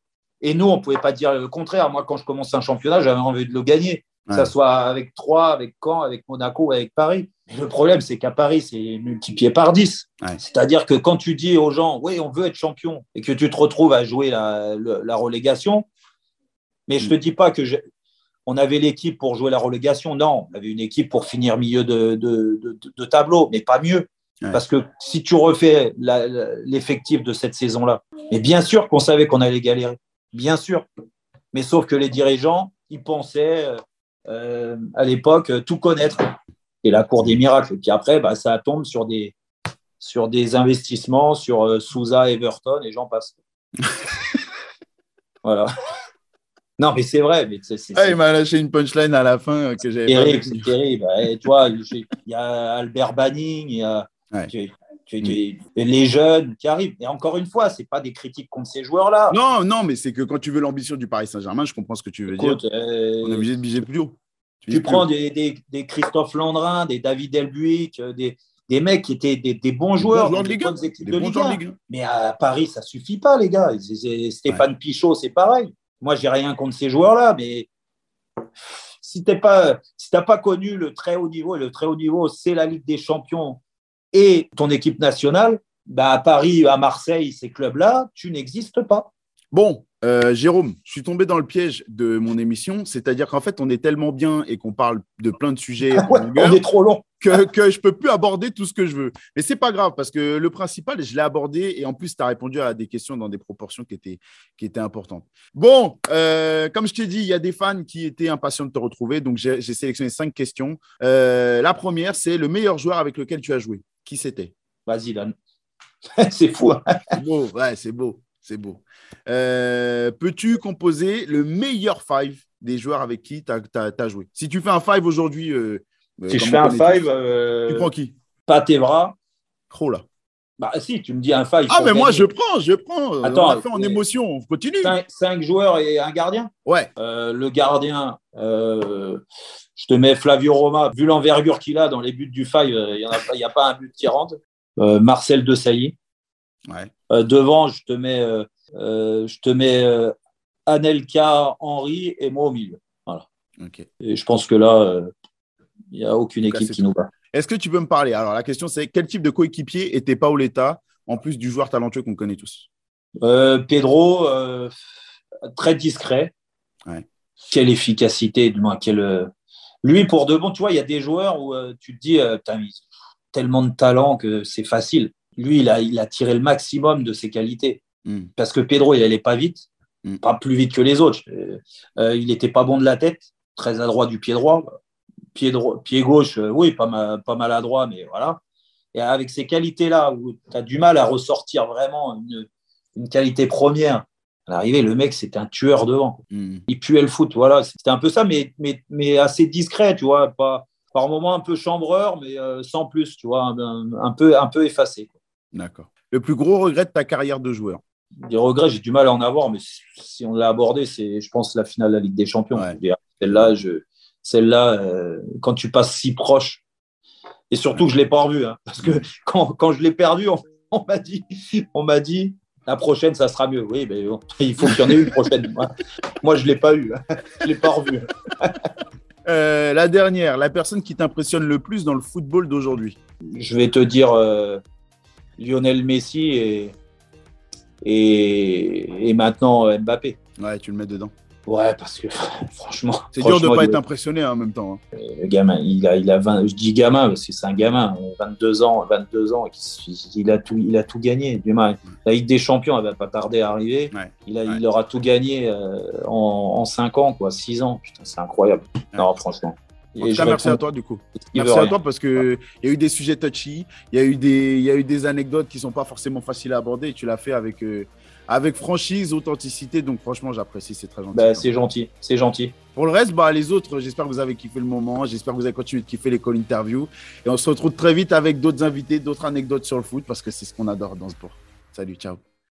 Et nous, on ne pouvait pas dire le contraire. Moi, quand je commence un championnat, j'avais envie de le gagner que ce soit avec Troyes, avec Caen, avec Monaco ou avec Paris. le problème, c'est qu'à Paris, c'est multiplié par 10. C'est-à-dire que quand tu dis aux gens, oui, on veut être champion, et que tu te retrouves à jouer la, relégation, mais je ne te dis pas que on avait l'équipe pour jouer la relégation. Non, on avait une équipe pour finir milieu de, tableau, mais pas mieux. Parce que si tu refais l'effectif de cette saison-là, mais bien sûr qu'on savait qu'on allait galérer, bien sûr. Mais sauf que les dirigeants, ils pensaient, euh, euh, à l'époque, tout connaître. Et la cour des miracles. Et puis après, bah, ça tombe sur des, sur des investissements, sur euh, Souza, Everton, et j'en passe. (laughs) voilà. Non, mais c'est vrai. Mais ah, il m'a lâché une punchline à la fin euh, que j'avais terrible, C'est terrible. Et toi, il y a Albert Banning, il y a les jeunes qui arrivent. Et encore une fois, ce n'est pas des critiques contre ces joueurs-là. Non, non, mais c'est que quand tu veux l'ambition du Paris Saint-Germain, je comprends ce que tu veux dire. Euh, On est obligé de biser plus haut. Tu, prends Des, des, Christophe Landrin, des David Elbuic, euh, des, des mecs qui étaient des, bons joueurs, des, bonnes équipes de Ligue Mais à Paris, ça suffit pas, les gars. Stéphane Pichot, c'est pareil. Moi, j'ai rien contre ces joueurs-là, mais si tu n'as pas, connu le très haut niveau, et le très haut niveau, c'est la Ligue des Champions et ton équipe nationale, bah à Paris, à Marseille, ces clubs-là, tu n'existes pas. Bon, euh, Jérôme, je suis tombé dans le piège de mon émission, c'est-à-dire qu'en fait, on est tellement bien et qu'on parle de plein de sujets (laughs) on est trop long. que, que je peux plus aborder tout ce que je veux. Mais c'est pas grave parce que le principal, je l'ai abordé et en plus, tu as répondu à des questions dans des proportions qui étaient, qui étaient importantes. Bon, euh, comme je t'ai dit, il y a des fans qui étaient impatients de te retrouver, donc j'ai sélectionné cinq questions. Euh, la première, c'est le meilleur joueur avec lequel tu as joué. Qui c'était? Vas-y, Dan. (laughs) c'est fou. Hein. c'est beau, ouais, c'est beau. C'est beau. Euh, peux-tu composer le meilleur five des joueurs avec qui tu as, joué? Si tu fais un five aujourd'hui. Euh, euh, si je fais un five. tu prends qui? Patevra. Oh là. Bah si, tu me dis un fight. Ah, mais moi, je prends, je prends. Attends, on a fait en émotion, on continue. Cinq, joueurs et un gardien? Ouais. Le gardien, je te mets Flavio Roma, vu l'envergure qu'il a dans les buts du five, il n'y a, a, pas un but qui rentre. Marcel de Sailly. Ouais. devant, je te mets, je te mets Anelka, Henri et moi au milieu. Voilà. Et je pense que là, il n'y a aucune équipe qui nous bat. Est-ce que tu peux me parler? Alors, la question, c'est quel type de coéquipier était Paoletta, en plus du joueur talentueux qu'on connaît tous? Euh, Pedro, euh, très discret. Ouais. Quelle efficacité, du moins, quelle... Euh, lui, pour de bon, tu vois, il y a des joueurs où tu te dis, tellement de talent que c'est facile. Lui, il a, il a tiré le maximum de ses qualités. Mm. Parce que Pedro, il n'allait pas vite, mm. pas plus vite que les autres. il n'était pas bon de la tête, très adroit du pied droit pied, droit, pied gauche, euh, oui, pas, mal, pas maladroit, mais voilà. Et avec ces qualités-là, où tu as du mal à ressortir vraiment une, une qualité première, à l'arrivée, le mec, c'était un tueur devant. Mm. Il puait le foot, voilà. C'était un peu ça, mais, mais, mais assez discret, tu vois. Pas, par moments un peu chambreur, mais euh, sans plus, tu vois, un, un, peu, un peu effacé. D'accord. Le plus gros regret de ta carrière de joueur? Des regrets, j'ai du mal à en avoir, mais si on l'a abordé, c'est, je pense, la finale de la Ligue des Champions. Ouais. Celle-là, je celle-là, euh, quand tu passes si proche, et surtout que je ne l'ai pas revu, hein, parce que (laughs) quand, quand je l'ai perdu, on, (laughs) on m'a dit, on m'a dit, la prochaine, ça sera mieux. Oui, mais bon, (laughs) il faut qu'il y en ait une prochaine. Moi, moi je ne l'ai pas eu, hein. je ne l'ai pas revu. Euh, la dernière, la personne qui t'impressionne le plus dans le football d'aujourd'hui? Je vais te dire euh, Lionel Messi et, et, et maintenant Mbappé. Ouais, tu le mets dedans. Ouais, parce que (laughs) franchement. C'est dur de ne pas être impressionné hein, en même temps. Hein. Le gamin, il a, il a 20, je dis gamin parce que c'est un gamin, 22 ans, 22 ans, il a tout, il a tout gagné. La Ligue des Champions, elle va pas tarder à arriver. Ouais, il, a, ouais. il aura tout gagné euh, en, en 5 ans, quoi, 6 ans. Putain, c'est incroyable. Ouais. Non, franchement. En tout cas, merci à toi du coup. Merci à toi parce qu'il y a eu des sujets touchy, il y, a eu des, il y a eu des anecdotes qui sont pas forcément faciles à aborder et tu l'as fait avec, euh, avec franchise, authenticité. Donc franchement, j'apprécie, c'est très gentil. Bah, c'est gentil, c'est gentil. Pour le reste, bah, les autres, j'espère que vous avez kiffé le moment, j'espère que vous avez continué de kiffer les call interviews et on se retrouve très vite avec d'autres invités, d'autres anecdotes sur le foot parce que c'est ce qu'on adore dans ce sport. Salut, ciao.